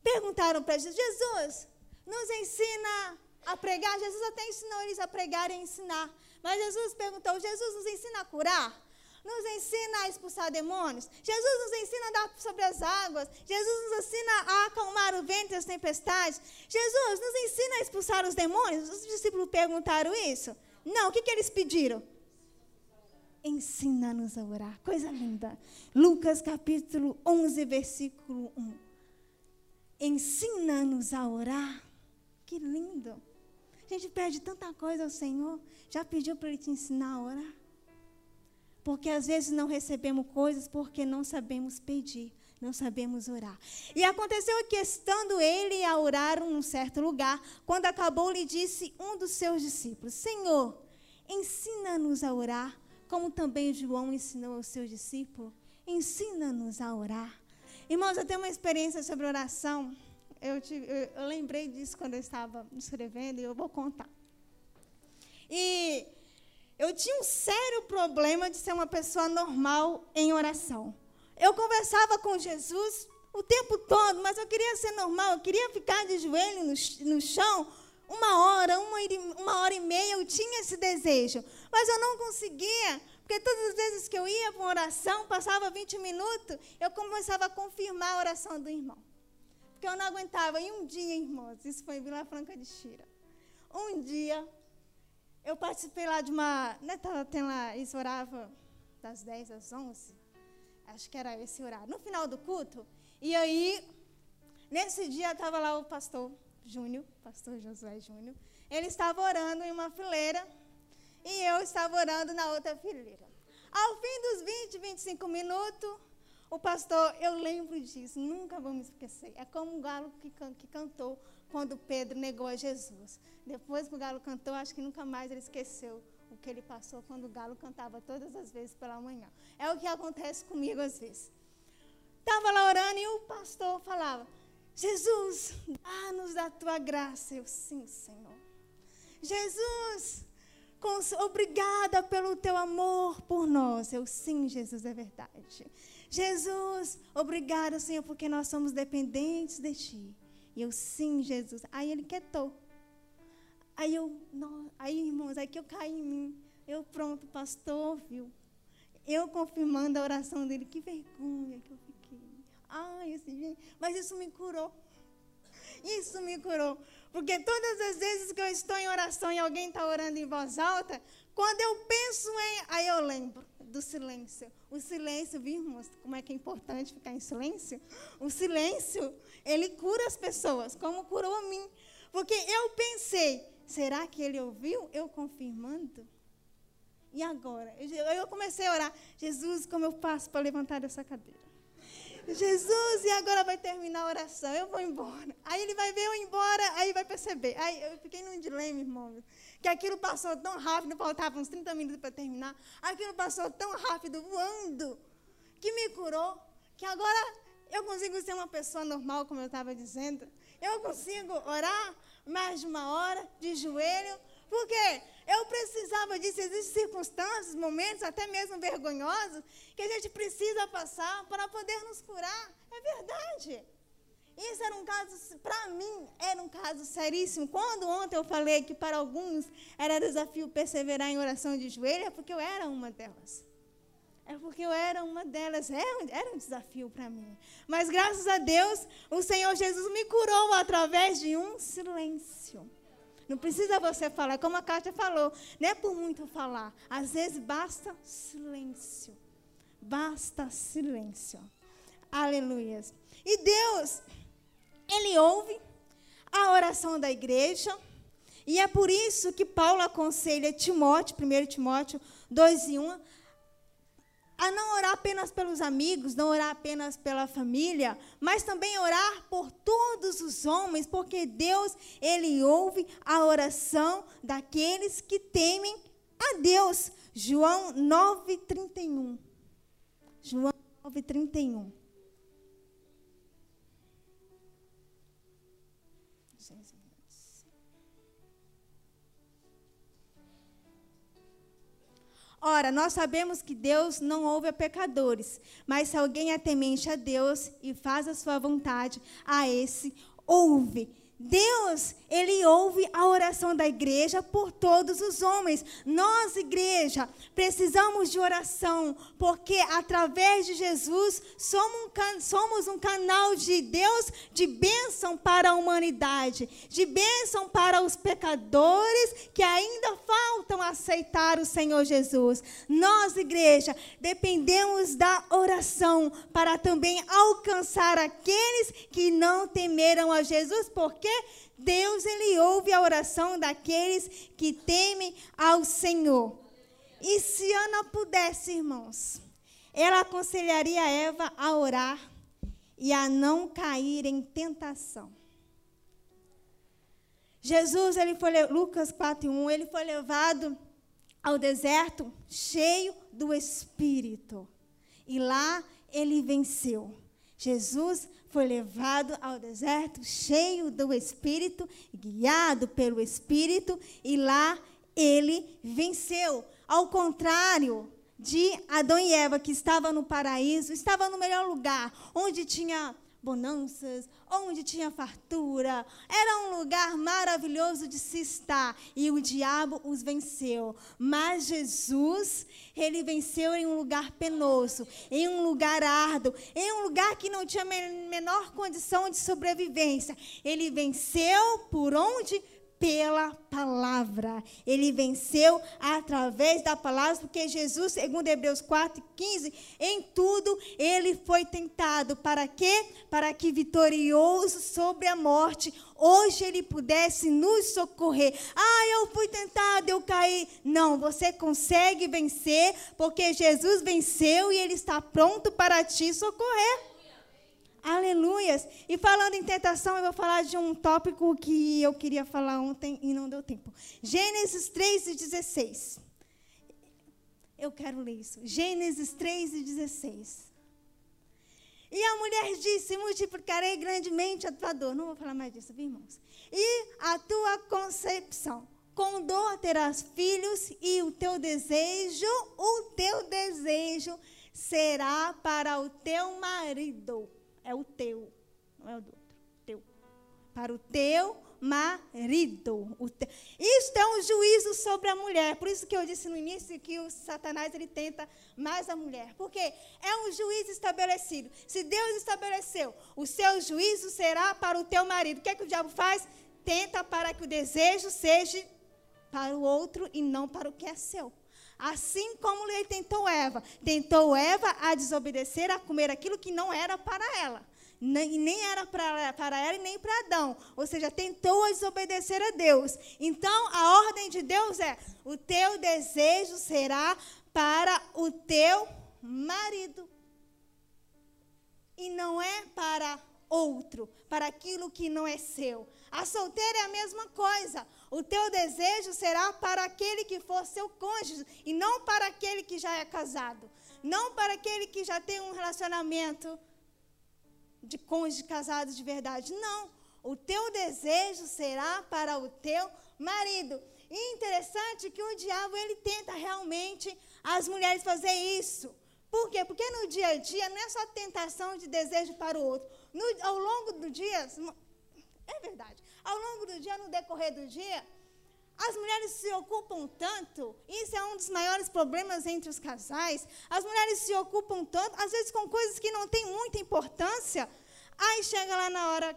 perguntaram para Jesus: Jesus, nos ensina a pregar. Jesus até ensinou eles a pregar e a ensinar. Mas Jesus perguntou: Jesus nos ensina a curar? Nos ensina a expulsar demônios? Jesus nos ensina a andar sobre as águas? Jesus nos ensina a acalmar o vento e as tempestades? Jesus nos ensina a expulsar os demônios? Os discípulos perguntaram isso? Não, o que, que eles pediram? Ensina-nos a orar. Coisa linda. Lucas capítulo 11, versículo 1. Ensina-nos a orar. Que lindo. A gente pede tanta coisa ao Senhor. Já pediu para Ele te ensinar a orar? Porque às vezes não recebemos coisas porque não sabemos pedir, não sabemos orar. E aconteceu que, estando ele a orar num certo lugar, quando acabou, lhe disse um dos seus discípulos: Senhor, ensina-nos a orar como também João ensinou aos seus discípulos, ensina-nos a orar. Irmãos, eu tenho uma experiência sobre oração. Eu, tive, eu, eu, lembrei disso quando eu estava escrevendo e eu vou contar. E eu tinha um sério problema de ser uma pessoa normal em oração. Eu conversava com Jesus o tempo todo, mas eu queria ser normal, eu queria ficar de joelho no, no chão uma hora, uma, uma hora e meia, eu tinha esse desejo. Mas eu não conseguia, porque todas as vezes que eu ia para uma oração, passava 20 minutos, eu começava a confirmar a oração do irmão. Porque eu não aguentava. E um dia, irmãos, isso foi em Vila Franca de Xira. Um dia, eu participei lá de uma. Né, tava tendo lá, eles oravam das 10 às 11. Acho que era esse horário. No final do culto. E aí, nesse dia, estava lá o pastor Júnior, pastor Josué Júnior, ele estava orando em uma fileira e eu estava orando na outra fileira. Ao fim dos 20, 25 minutos, o pastor, eu lembro disso, nunca me esquecer. É como o galo que, que cantou quando Pedro negou a Jesus. Depois que o galo cantou, acho que nunca mais ele esqueceu o que ele passou quando o galo cantava todas as vezes pela manhã. É o que acontece comigo às vezes. Estava lá orando e o pastor falava: Jesus, dá-nos da tua graça. Eu, sim, Senhor. Jesus, obrigada pelo teu amor por nós. Eu, sim, Jesus, é verdade. Jesus, obrigada, Senhor, porque nós somos dependentes de Ti. E eu, sim, Jesus. Aí ele quietou. Aí eu, não, aí, irmãos, aí que eu caí em mim. Eu, pronto, pastor ouviu. Eu confirmando a oração dele. Que vergonha que eu Ai, esse, mas isso me curou. Isso me curou. Porque todas as vezes que eu estou em oração e alguém está orando em voz alta, quando eu penso em. Aí eu lembro do silêncio. O silêncio, vimos como é que é importante ficar em silêncio? O silêncio, ele cura as pessoas, como curou a mim. Porque eu pensei, será que ele ouviu eu confirmando? E agora? Eu comecei a orar, Jesus, como eu faço para levantar dessa cadeira? Jesus, e agora vai terminar a oração, eu vou embora. Aí ele vai ver eu embora, aí vai perceber. Aí eu fiquei num dilema, irmão, que aquilo passou tão rápido, faltavam uns 30 minutos para terminar. Aquilo passou tão rápido, voando, que me curou, que agora eu consigo ser uma pessoa normal, como eu estava dizendo. Eu consigo orar mais de uma hora, de joelho, porque eu precisava disso. Existem circunstâncias, momentos, até mesmo vergonhosos, que a gente precisa passar para poder nos curar. É verdade. Isso era um caso, para mim, era um caso seríssimo. Quando ontem eu falei que para alguns era desafio perseverar em oração de joelho, é porque eu era uma delas. É porque eu era uma delas. Era um, era um desafio para mim. Mas graças a Deus, o Senhor Jesus me curou através de um silêncio. Não precisa você falar, como a Kátia falou, não é por muito falar. Às vezes basta silêncio. Basta silêncio. Aleluias. E Deus, Ele ouve a oração da igreja. E é por isso que Paulo aconselha Timóteo, 1 Timóteo 2 e 1, a não orar apenas pelos amigos, não orar apenas pela família, mas também orar por todos os homens, porque Deus, ele ouve a oração daqueles que temem a Deus. João 9:31. João 9:31. Ora, nós sabemos que Deus não ouve a pecadores, mas se alguém é temente a Deus e faz a sua vontade, a esse ouve. Deus, ele ouve a oração da igreja por todos os homens. Nós, igreja, precisamos de oração, porque através de Jesus somos um, somos um canal de Deus de bênção para a humanidade, de bênção para os pecadores que ainda faltam aceitar o Senhor Jesus. Nós, igreja, dependemos da oração para também alcançar aqueles que não temeram a Jesus, porque porque Deus ele ouve a oração daqueles que temem ao Senhor. E se Ana pudesse, irmãos, ela aconselharia Eva a orar e a não cair em tentação. Jesus, ele foi Lucas 4:1, ele foi levado ao deserto cheio do espírito. E lá ele venceu. Jesus foi levado ao deserto cheio do Espírito, guiado pelo Espírito, e lá ele venceu. Ao contrário de Adão e Eva, que estavam no paraíso, estava no melhor lugar, onde tinha bonanças, onde tinha fartura. Era um lugar maravilhoso de se estar. E o diabo os venceu. Mas Jesus, ele venceu em um lugar penoso, em um lugar árduo, em um lugar que não tinha menor condição de sobrevivência. Ele venceu por onde? Pela palavra. Ele venceu através da palavra, porque Jesus, segundo Hebreus 4, 15, em tudo ele foi tentado. Para quê? Para que vitorioso sobre a morte, hoje ele pudesse nos socorrer. Ah, eu fui tentado, eu caí. Não, você consegue vencer, porque Jesus venceu e ele está pronto para te socorrer. Aleluias. E falando em tentação, eu vou falar de um tópico que eu queria falar ontem e não deu tempo. Gênesis 3 e 16. Eu quero ler isso. Gênesis 3 e 16. E a mulher disse: Multiplicarei grandemente a tua dor. Não vou falar mais disso, viu, irmãos? E a tua concepção. Com dor terás filhos, e o teu desejo, o teu desejo será para o teu marido é o teu, não é o do outro, teu. Para o teu marido. Te... Isto é um juízo sobre a mulher. Por isso que eu disse no início que o Satanás ele tenta mais a mulher. Porque é um juízo estabelecido. Se Deus estabeleceu, o seu juízo será para o teu marido. O que é que o diabo faz? Tenta para que o desejo seja para o outro e não para o que é seu. Assim como ele tentou Eva. Tentou Eva a desobedecer, a comer aquilo que não era para ela. Nem, nem era para, para ela e nem para Adão. Ou seja, tentou a desobedecer a Deus. Então, a ordem de Deus é: o teu desejo será para o teu marido. E não é para outro, para aquilo que não é seu. A solteira é a mesma coisa. O teu desejo será para aquele que for seu cônjuge e não para aquele que já é casado. Não para aquele que já tem um relacionamento de cônjuge casado de verdade. Não. O teu desejo será para o teu marido. E interessante que o diabo ele tenta realmente as mulheres fazer isso. Por quê? Porque no dia a dia não é só tentação de desejo para o outro. No, ao longo do dia, é verdade. Ao longo do dia, no decorrer do dia, as mulheres se ocupam tanto, isso é um dos maiores problemas entre os casais. As mulheres se ocupam tanto, às vezes com coisas que não têm muita importância. Aí chega lá na hora,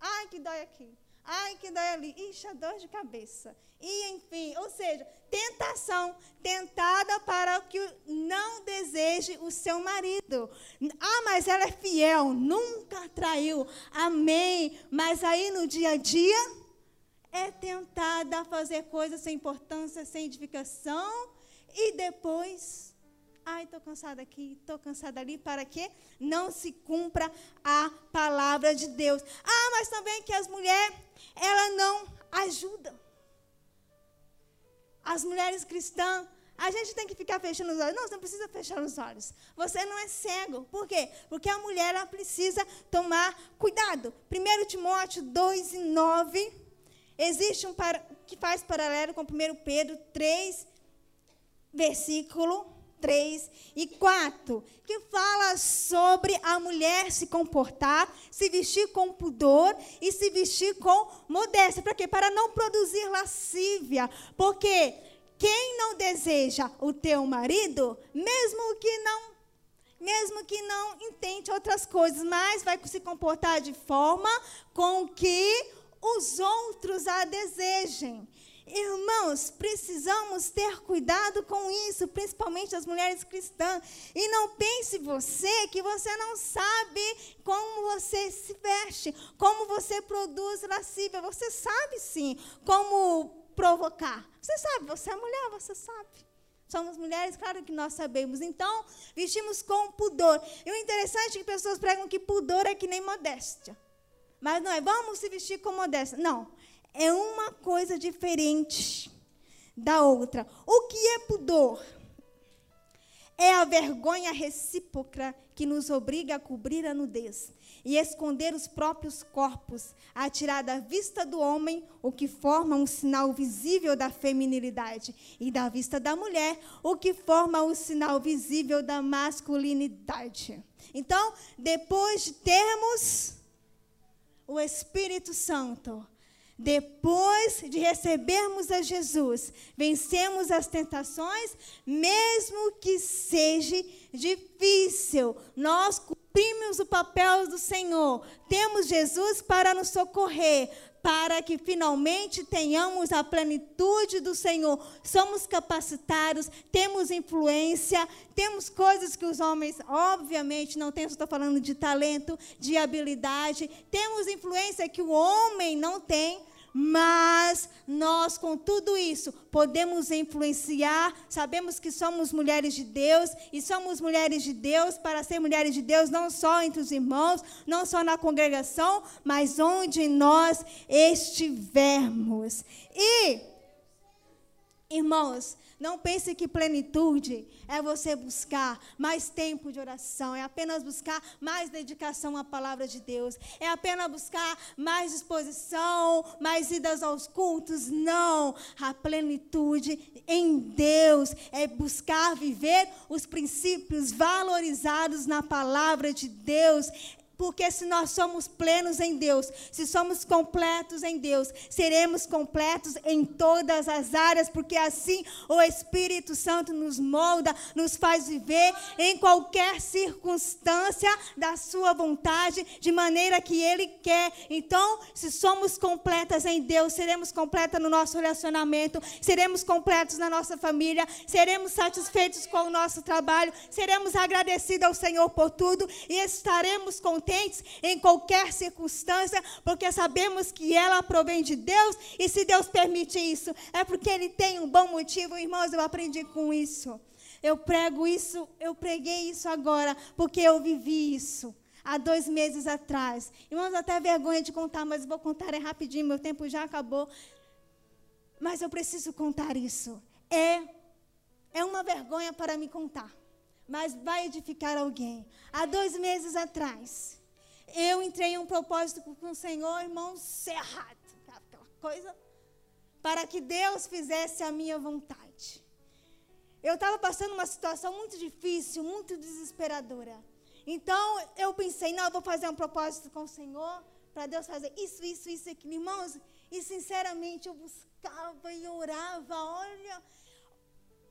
ai que dói aqui, ai que dói ali, ixi, a dor de cabeça. E enfim, ou seja, tentação, tentada para que não deseje o seu marido. Ah, mas ela é fiel, nunca traiu. Amém. Mas aí no dia a dia é tentada a fazer coisas sem importância, sem edificação e depois Ai, estou cansada aqui, estou cansada ali, para que não se cumpra a palavra de Deus. Ah, mas também que as mulheres, ela não ajudam. As mulheres cristãs, a gente tem que ficar fechando os olhos. Não, você não precisa fechar os olhos. Você não é cego. Por quê? Porque a mulher ela precisa tomar cuidado. 1 Timóteo 2 e 9. Existe um para, que faz paralelo com 1 Pedro 3, versículo 3 e 4, que fala sobre a mulher se comportar, se vestir com pudor e se vestir com modéstia. Para quê? Para não produzir lascívia. Porque quem não deseja o teu marido, mesmo que não mesmo que não intente outras coisas, mas vai se comportar de forma com que os outros a desejem. Irmãos, precisamos ter cuidado com isso, principalmente as mulheres cristãs. E não pense você que você não sabe como você se veste, como você produz lascívia. Você sabe sim como provocar. Você sabe, você é mulher, você sabe. Somos mulheres, claro que nós sabemos. Então, vestimos com pudor. E o interessante é que pessoas pregam que pudor é que nem modéstia. Mas não é, vamos se vestir com modéstia. Não é uma coisa diferente da outra. O que é pudor? É a vergonha recíproca que nos obriga a cobrir a nudez e esconder os próprios corpos, a tirar da vista do homem o que forma um sinal visível da feminilidade, e da vista da mulher o que forma um sinal visível da masculinidade. Então, depois de termos o Espírito Santo, depois de recebermos a Jesus, vencemos as tentações, mesmo que seja difícil. Nós cumprimos o papel do Senhor. Temos Jesus para nos socorrer, para que finalmente tenhamos a plenitude do Senhor. Somos capacitados, temos influência, temos coisas que os homens, obviamente, não têm. Estou falando de talento, de habilidade. Temos influência que o homem não tem mas nós, com tudo isso, podemos influenciar. Sabemos que somos mulheres de Deus e somos mulheres de Deus para ser mulheres de Deus não só entre os irmãos, não só na congregação, mas onde nós estivermos. E, irmãos, não pense que plenitude é você buscar mais tempo de oração, é apenas buscar mais dedicação à palavra de Deus, é apenas buscar mais disposição, mais idas aos cultos. Não, a plenitude em Deus é buscar viver os princípios valorizados na palavra de Deus, Porque se nós somos plenos em Deus, se somos completos em Deus, seremos completos em todas as áreas, porque assim o Espírito Santo nos molda, nos faz viver em qualquer circunstância da sua vontade, de maneira que ele quer. Então, se somos completas em Deus, seremos completas no nosso relacionamento, seremos completos na nossa família, seremos satisfeitos com o nosso trabalho, seremos agradecidos ao Senhor por tudo e estaremos contentes contentes em qualquer circunstância, porque sabemos que ela provém de Deus, e se Deus permite isso, é porque Ele tem um bom motivo. Irmãos, eu aprendi com isso. Eu prego isso, eu preguei isso agora, porque eu vivi isso há dois meses atrás. Irmãos, até vergonha de contar, mas vou contar é rapidinho, meu tempo já acabou. Mas eu preciso contar isso. É, é uma vergonha para me contar, mas vai edificar alguém. Há dois meses atrás, eu entrei em um propósito com o Senhor, irmão, cerrado. Aquela coisa. Para que Deus fizesse a minha vontade. Eu estava passando uma situação muito difícil, muito desesperadora. Então, eu pensei, não, eu vou fazer um propósito com o Senhor, para Deus fazer isso, isso, isso, aquilo. Irmãos, e sinceramente eu buscava e orava, olha,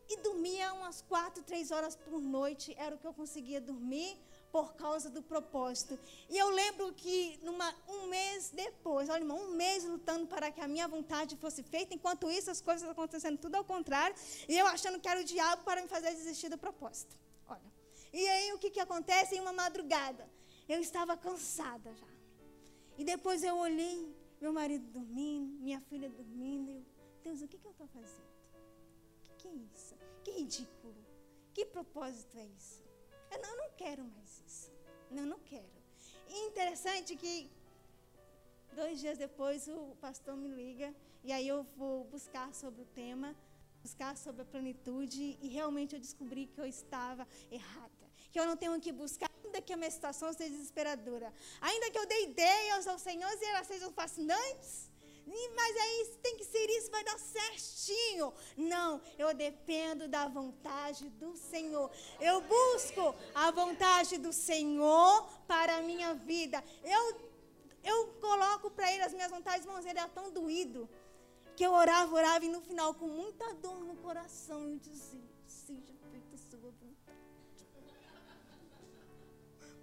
e dormia umas quatro, três horas por noite, era o que eu conseguia dormir por causa do propósito. E eu lembro que numa, um mês depois, olha, irmão, um mês lutando para que a minha vontade fosse feita, enquanto isso as coisas acontecendo tudo ao contrário, e eu achando que era o diabo para me fazer desistir do propósito. Olha. E aí o que, que acontece? Em uma madrugada, eu estava cansada já. E depois eu olhei, meu marido dormindo, minha filha dormindo, e eu, Deus, o que, que eu estou fazendo? O que, que é isso? Que ridículo. Que propósito é isso? Eu não, não quero mais isso. Não, não quero. E interessante que dois dias depois o pastor me liga e aí eu vou buscar sobre o tema, buscar sobre a plenitude e realmente eu descobri que eu estava errada. Que eu não tenho que buscar, ainda que a minha situação seja desesperadora. Ainda que eu dê ideias ao Senhor e elas sejam fascinantes mas aí tem que ser isso, vai dar certinho. Não, eu dependo da vontade do Senhor. Eu busco a vontade do Senhor para a minha vida. Eu, eu coloco para ele as minhas vontades, irmãos, ele é tão doído que eu orava, orava e no final, com muita dor no coração, eu dizia: Seja feita a sua vontade.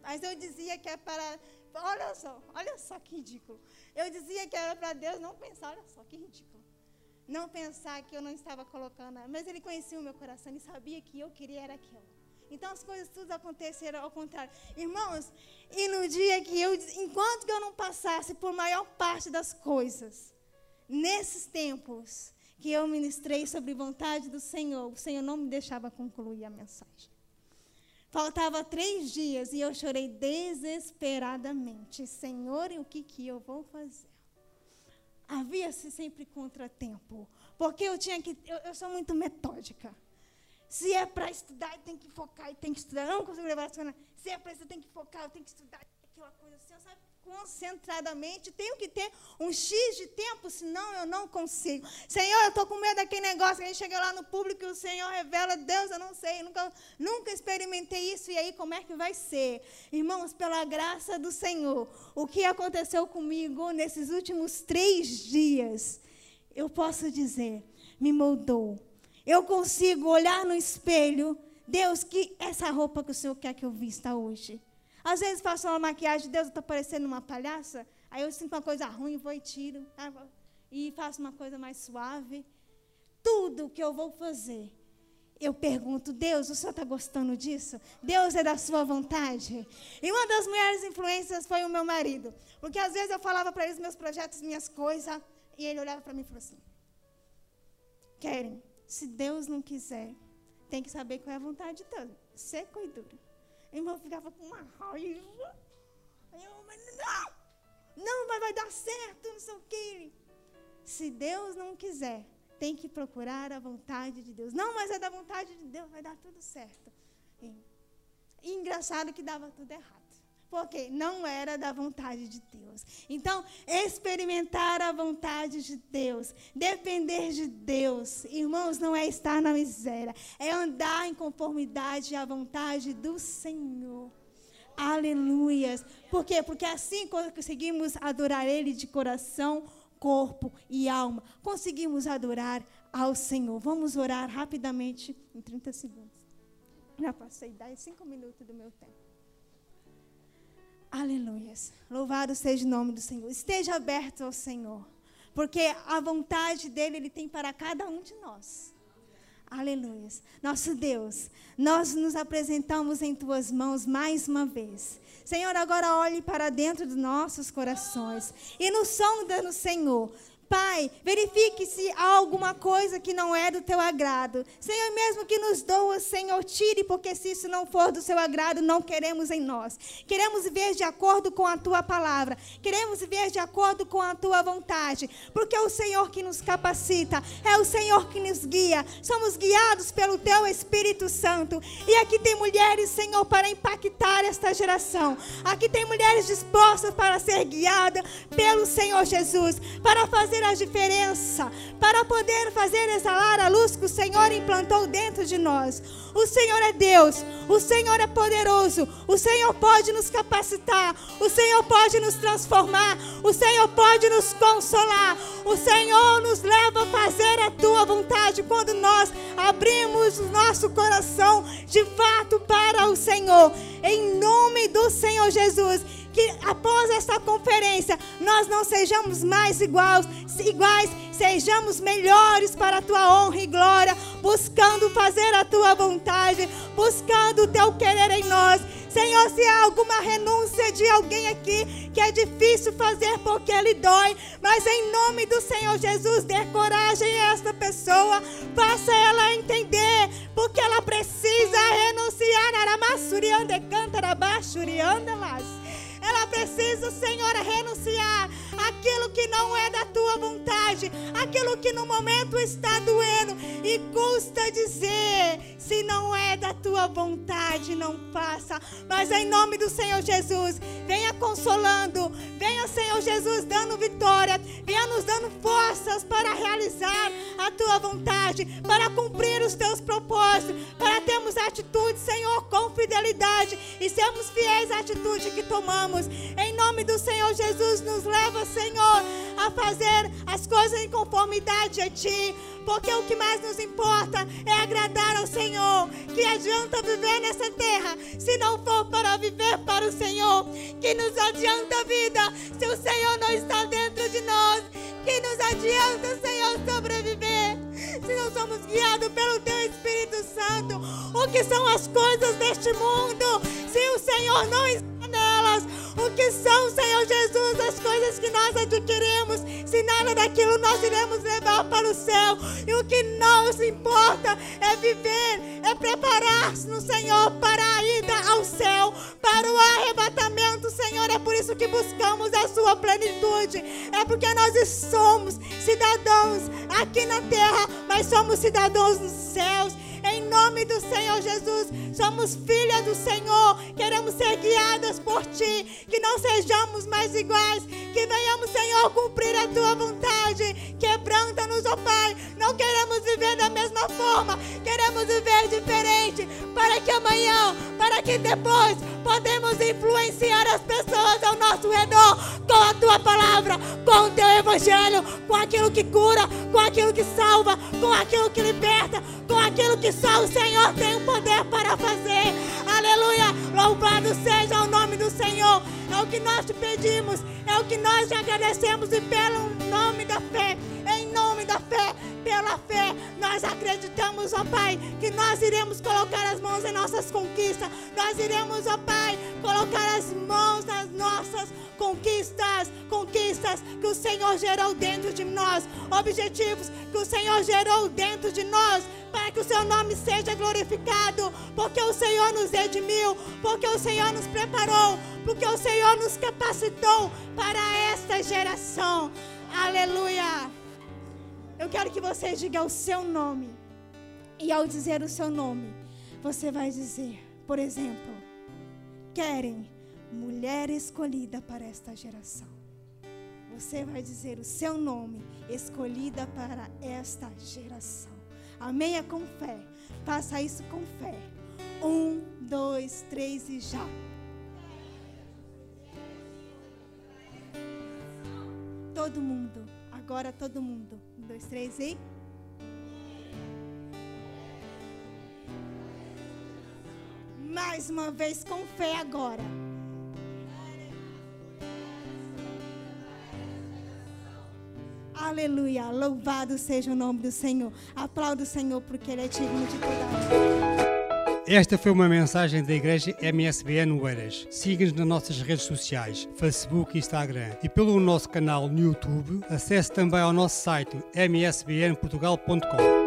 Mas eu dizia que é para Olha só, olha só que ridículo. Eu dizia que era para Deus não pensar, olha só que ridículo. Não pensar que eu não estava colocando, mas ele conhecia o meu coração e sabia que eu queria era aquilo. Então as coisas tudo aconteceram ao contrário. Irmãos, e no dia que eu, enquanto que eu não passasse por maior parte das coisas, nesses tempos que eu ministrei sobre vontade do Senhor, o Senhor não me deixava concluir a mensagem. Faltava três dias e eu chorei desesperadamente. Senhor, o que, que eu vou fazer? Havia-se sempre contratempo. Porque eu tinha que. Eu, eu sou muito metódica. Se é para estudar, tem que focar e tem que estudar. Eu não consigo levar a Se é para estudar, tem que focar, eu tenho que estudar. Aquela coisa assim, sabe? Concentradamente, tenho que ter um X de tempo, senão eu não consigo. Senhor, eu estou com medo daquele negócio que a gente chega lá no público e o Senhor revela, Deus, eu não sei, nunca, nunca experimentei isso, e aí como é que vai ser? Irmãos, pela graça do Senhor, o que aconteceu comigo nesses últimos três dias, eu posso dizer, me moldou. Eu consigo olhar no espelho, Deus, que essa roupa que o Senhor quer que eu vista hoje. Às vezes faço uma maquiagem, Deus, eu estou parecendo uma palhaça. Aí eu sinto uma coisa ruim, vou e tiro. Tá? E faço uma coisa mais suave. Tudo que eu vou fazer, eu pergunto, Deus, o Senhor está gostando disso? Deus é da sua vontade? E uma das maiores influências foi o meu marido. Porque às vezes eu falava para ele os meus projetos, minhas coisas, e ele olhava para mim e falou assim: Querem, se Deus não quiser, tem que saber qual é a vontade de Deus. Seco e duro irmão ficava com uma raiva. Aí eu, mas não, não, vai, vai dar certo, não sei o quê. Se Deus não quiser, tem que procurar a vontade de Deus. Não, mas é da vontade de Deus, vai dar tudo certo. E, e engraçado que dava tudo errado porque não era da vontade de Deus. Então, experimentar a vontade de Deus, depender de Deus, irmãos, não é estar na miséria, é andar em conformidade à vontade do Senhor. Aleluias. Por quê? Porque assim conseguimos adorar Ele de coração, corpo e alma. Conseguimos adorar ao Senhor. Vamos orar rapidamente em 30 segundos. Já passei 10, 5 minutos do meu tempo. Aleluias. Louvado seja o nome do Senhor. Esteja aberto ao Senhor. Porque a vontade dele ele tem para cada um de nós. Aleluia. Nosso Deus, nós nos apresentamos em tuas mãos mais uma vez. Senhor, agora olhe para dentro dos nossos corações e nos sonda no Senhor. Pai, verifique se há alguma coisa que não é do teu agrado. Senhor, mesmo que nos doa, Senhor, tire, porque se isso não for do seu agrado, não queremos em nós. Queremos viver de acordo com a tua palavra. Queremos viver de acordo com a tua vontade. Porque é o Senhor que nos capacita, é o Senhor que nos guia. Somos guiados pelo teu Espírito Santo. E aqui tem mulheres, Senhor, para impactar esta geração. Aqui tem mulheres dispostas para ser guiadas pelo Senhor Jesus, para fazer fazer a diferença, para poder fazer exalar a luz que o Senhor implantou dentro de nós. O Senhor é Deus, o Senhor é poderoso, o Senhor pode nos capacitar, o Senhor pode nos transformar, o Senhor pode nos consolar, o Senhor nos leva a fazer a tua vontade quando nós abrimos o nosso coração de fato para o Senhor. Em nome do Senhor Jesus que após esta conferência nós não sejamos mais iguais, iguais, sejamos melhores para a tua honra e glória, buscando fazer a tua vontade, buscando o teu querer em nós. Senhor, se há alguma renúncia de alguém aqui que é difícil fazer porque ele dói, mas em nome do Senhor Jesus, dê coragem a esta pessoa, faça ela entender, porque ela precisa renunciar. Aramassuriande, cantarabachuriande, las. Ela precisa, Senhor, renunciar aquilo que não é da tua vontade, aquilo que no momento está doendo. E custa dizer, se não é da tua vontade, não faça. Mas em nome do Senhor Jesus, venha consolando, venha, Senhor Jesus, dando vitória, venha nos dando forças para realizar a tua vontade, para cumprir os teus propósitos, para termos atitude, Senhor, com fidelidade e sermos fiéis à atitude que tomamos. Em nome do Senhor Jesus, nos leva, Senhor, a fazer as coisas em conformidade a Ti. Porque o que mais nos importa é agradar ao Senhor. Que adianta viver nessa terra se não for para viver para o Senhor? Que nos adianta a vida se o Senhor não está dentro de nós? Que nos adianta, Senhor, sobreviver se não somos guiados pelo Teu Espírito Santo? O que são as coisas deste mundo se o Senhor não está O que são, Senhor Jesus, as coisas que nós adquirimos, se nada daquilo nós iremos levar para o céu. E o que nos importa é viver, é preparar-se no Senhor para a ida ao céu, para o arrebatamento, Senhor. É por isso que buscamos a sua plenitude. É porque nós somos cidadãos aqui na terra, mas somos cidadãos dos céus. Em nome do Senhor Jesus, somos filhas do Senhor. Queremos ser guiadas por Ti. Que não sejamos mais iguais. Que venhamos, Senhor, cumprir a Tua vontade. Quebranta-nos, ó oh Pai. Não queremos viver da mesma forma. Queremos viver diferente. Para que amanhã, para que depois, podemos influenciar as pessoas ao nosso redor com a Tua palavra, com o Teu Evangelho, com aquilo que cura, com aquilo que salva, com aquilo que liberta, aquilo que só o Senhor tem o poder para fazer. Aleluia. Louvado seja o nome do Senhor. É o que nós te pedimos. É o que nós te agradecemos. E pelo nome da fé, da fé, pela fé, nós acreditamos, ó Pai, que nós iremos colocar as mãos em nossas conquistas. Nós iremos, ó Pai, colocar as mãos nas nossas conquistas. Conquistas que o Senhor gerou dentro de nós. Objetivos que o Senhor gerou dentro de nós para que o seu nome seja glorificado, porque o Senhor nos redimiu, porque o Senhor nos preparou, porque o Senhor nos capacitou para esta geração. Aleluia. Eu quero que você diga o seu nome. E ao dizer o seu nome, você vai dizer, por exemplo, querem mulher escolhida para esta geração. Você vai dizer o seu nome, escolhida para esta geração. Amém? É com fé. Faça isso com fé. Um, dois, três e já. Todo mundo, agora todo mundo. Dois, três e. Mais uma vez com fé agora. Aleluia. Louvado seja o nome do Senhor. Aplauda o Senhor porque Ele é digno de toda honra. Esta foi uma mensagem da Igreja MSBN Oeiras. Siga-nos nas nossas redes sociais, Facebook e Instagram. E pelo nosso canal no YouTube, acesse também ao nosso site msbnportugal.com.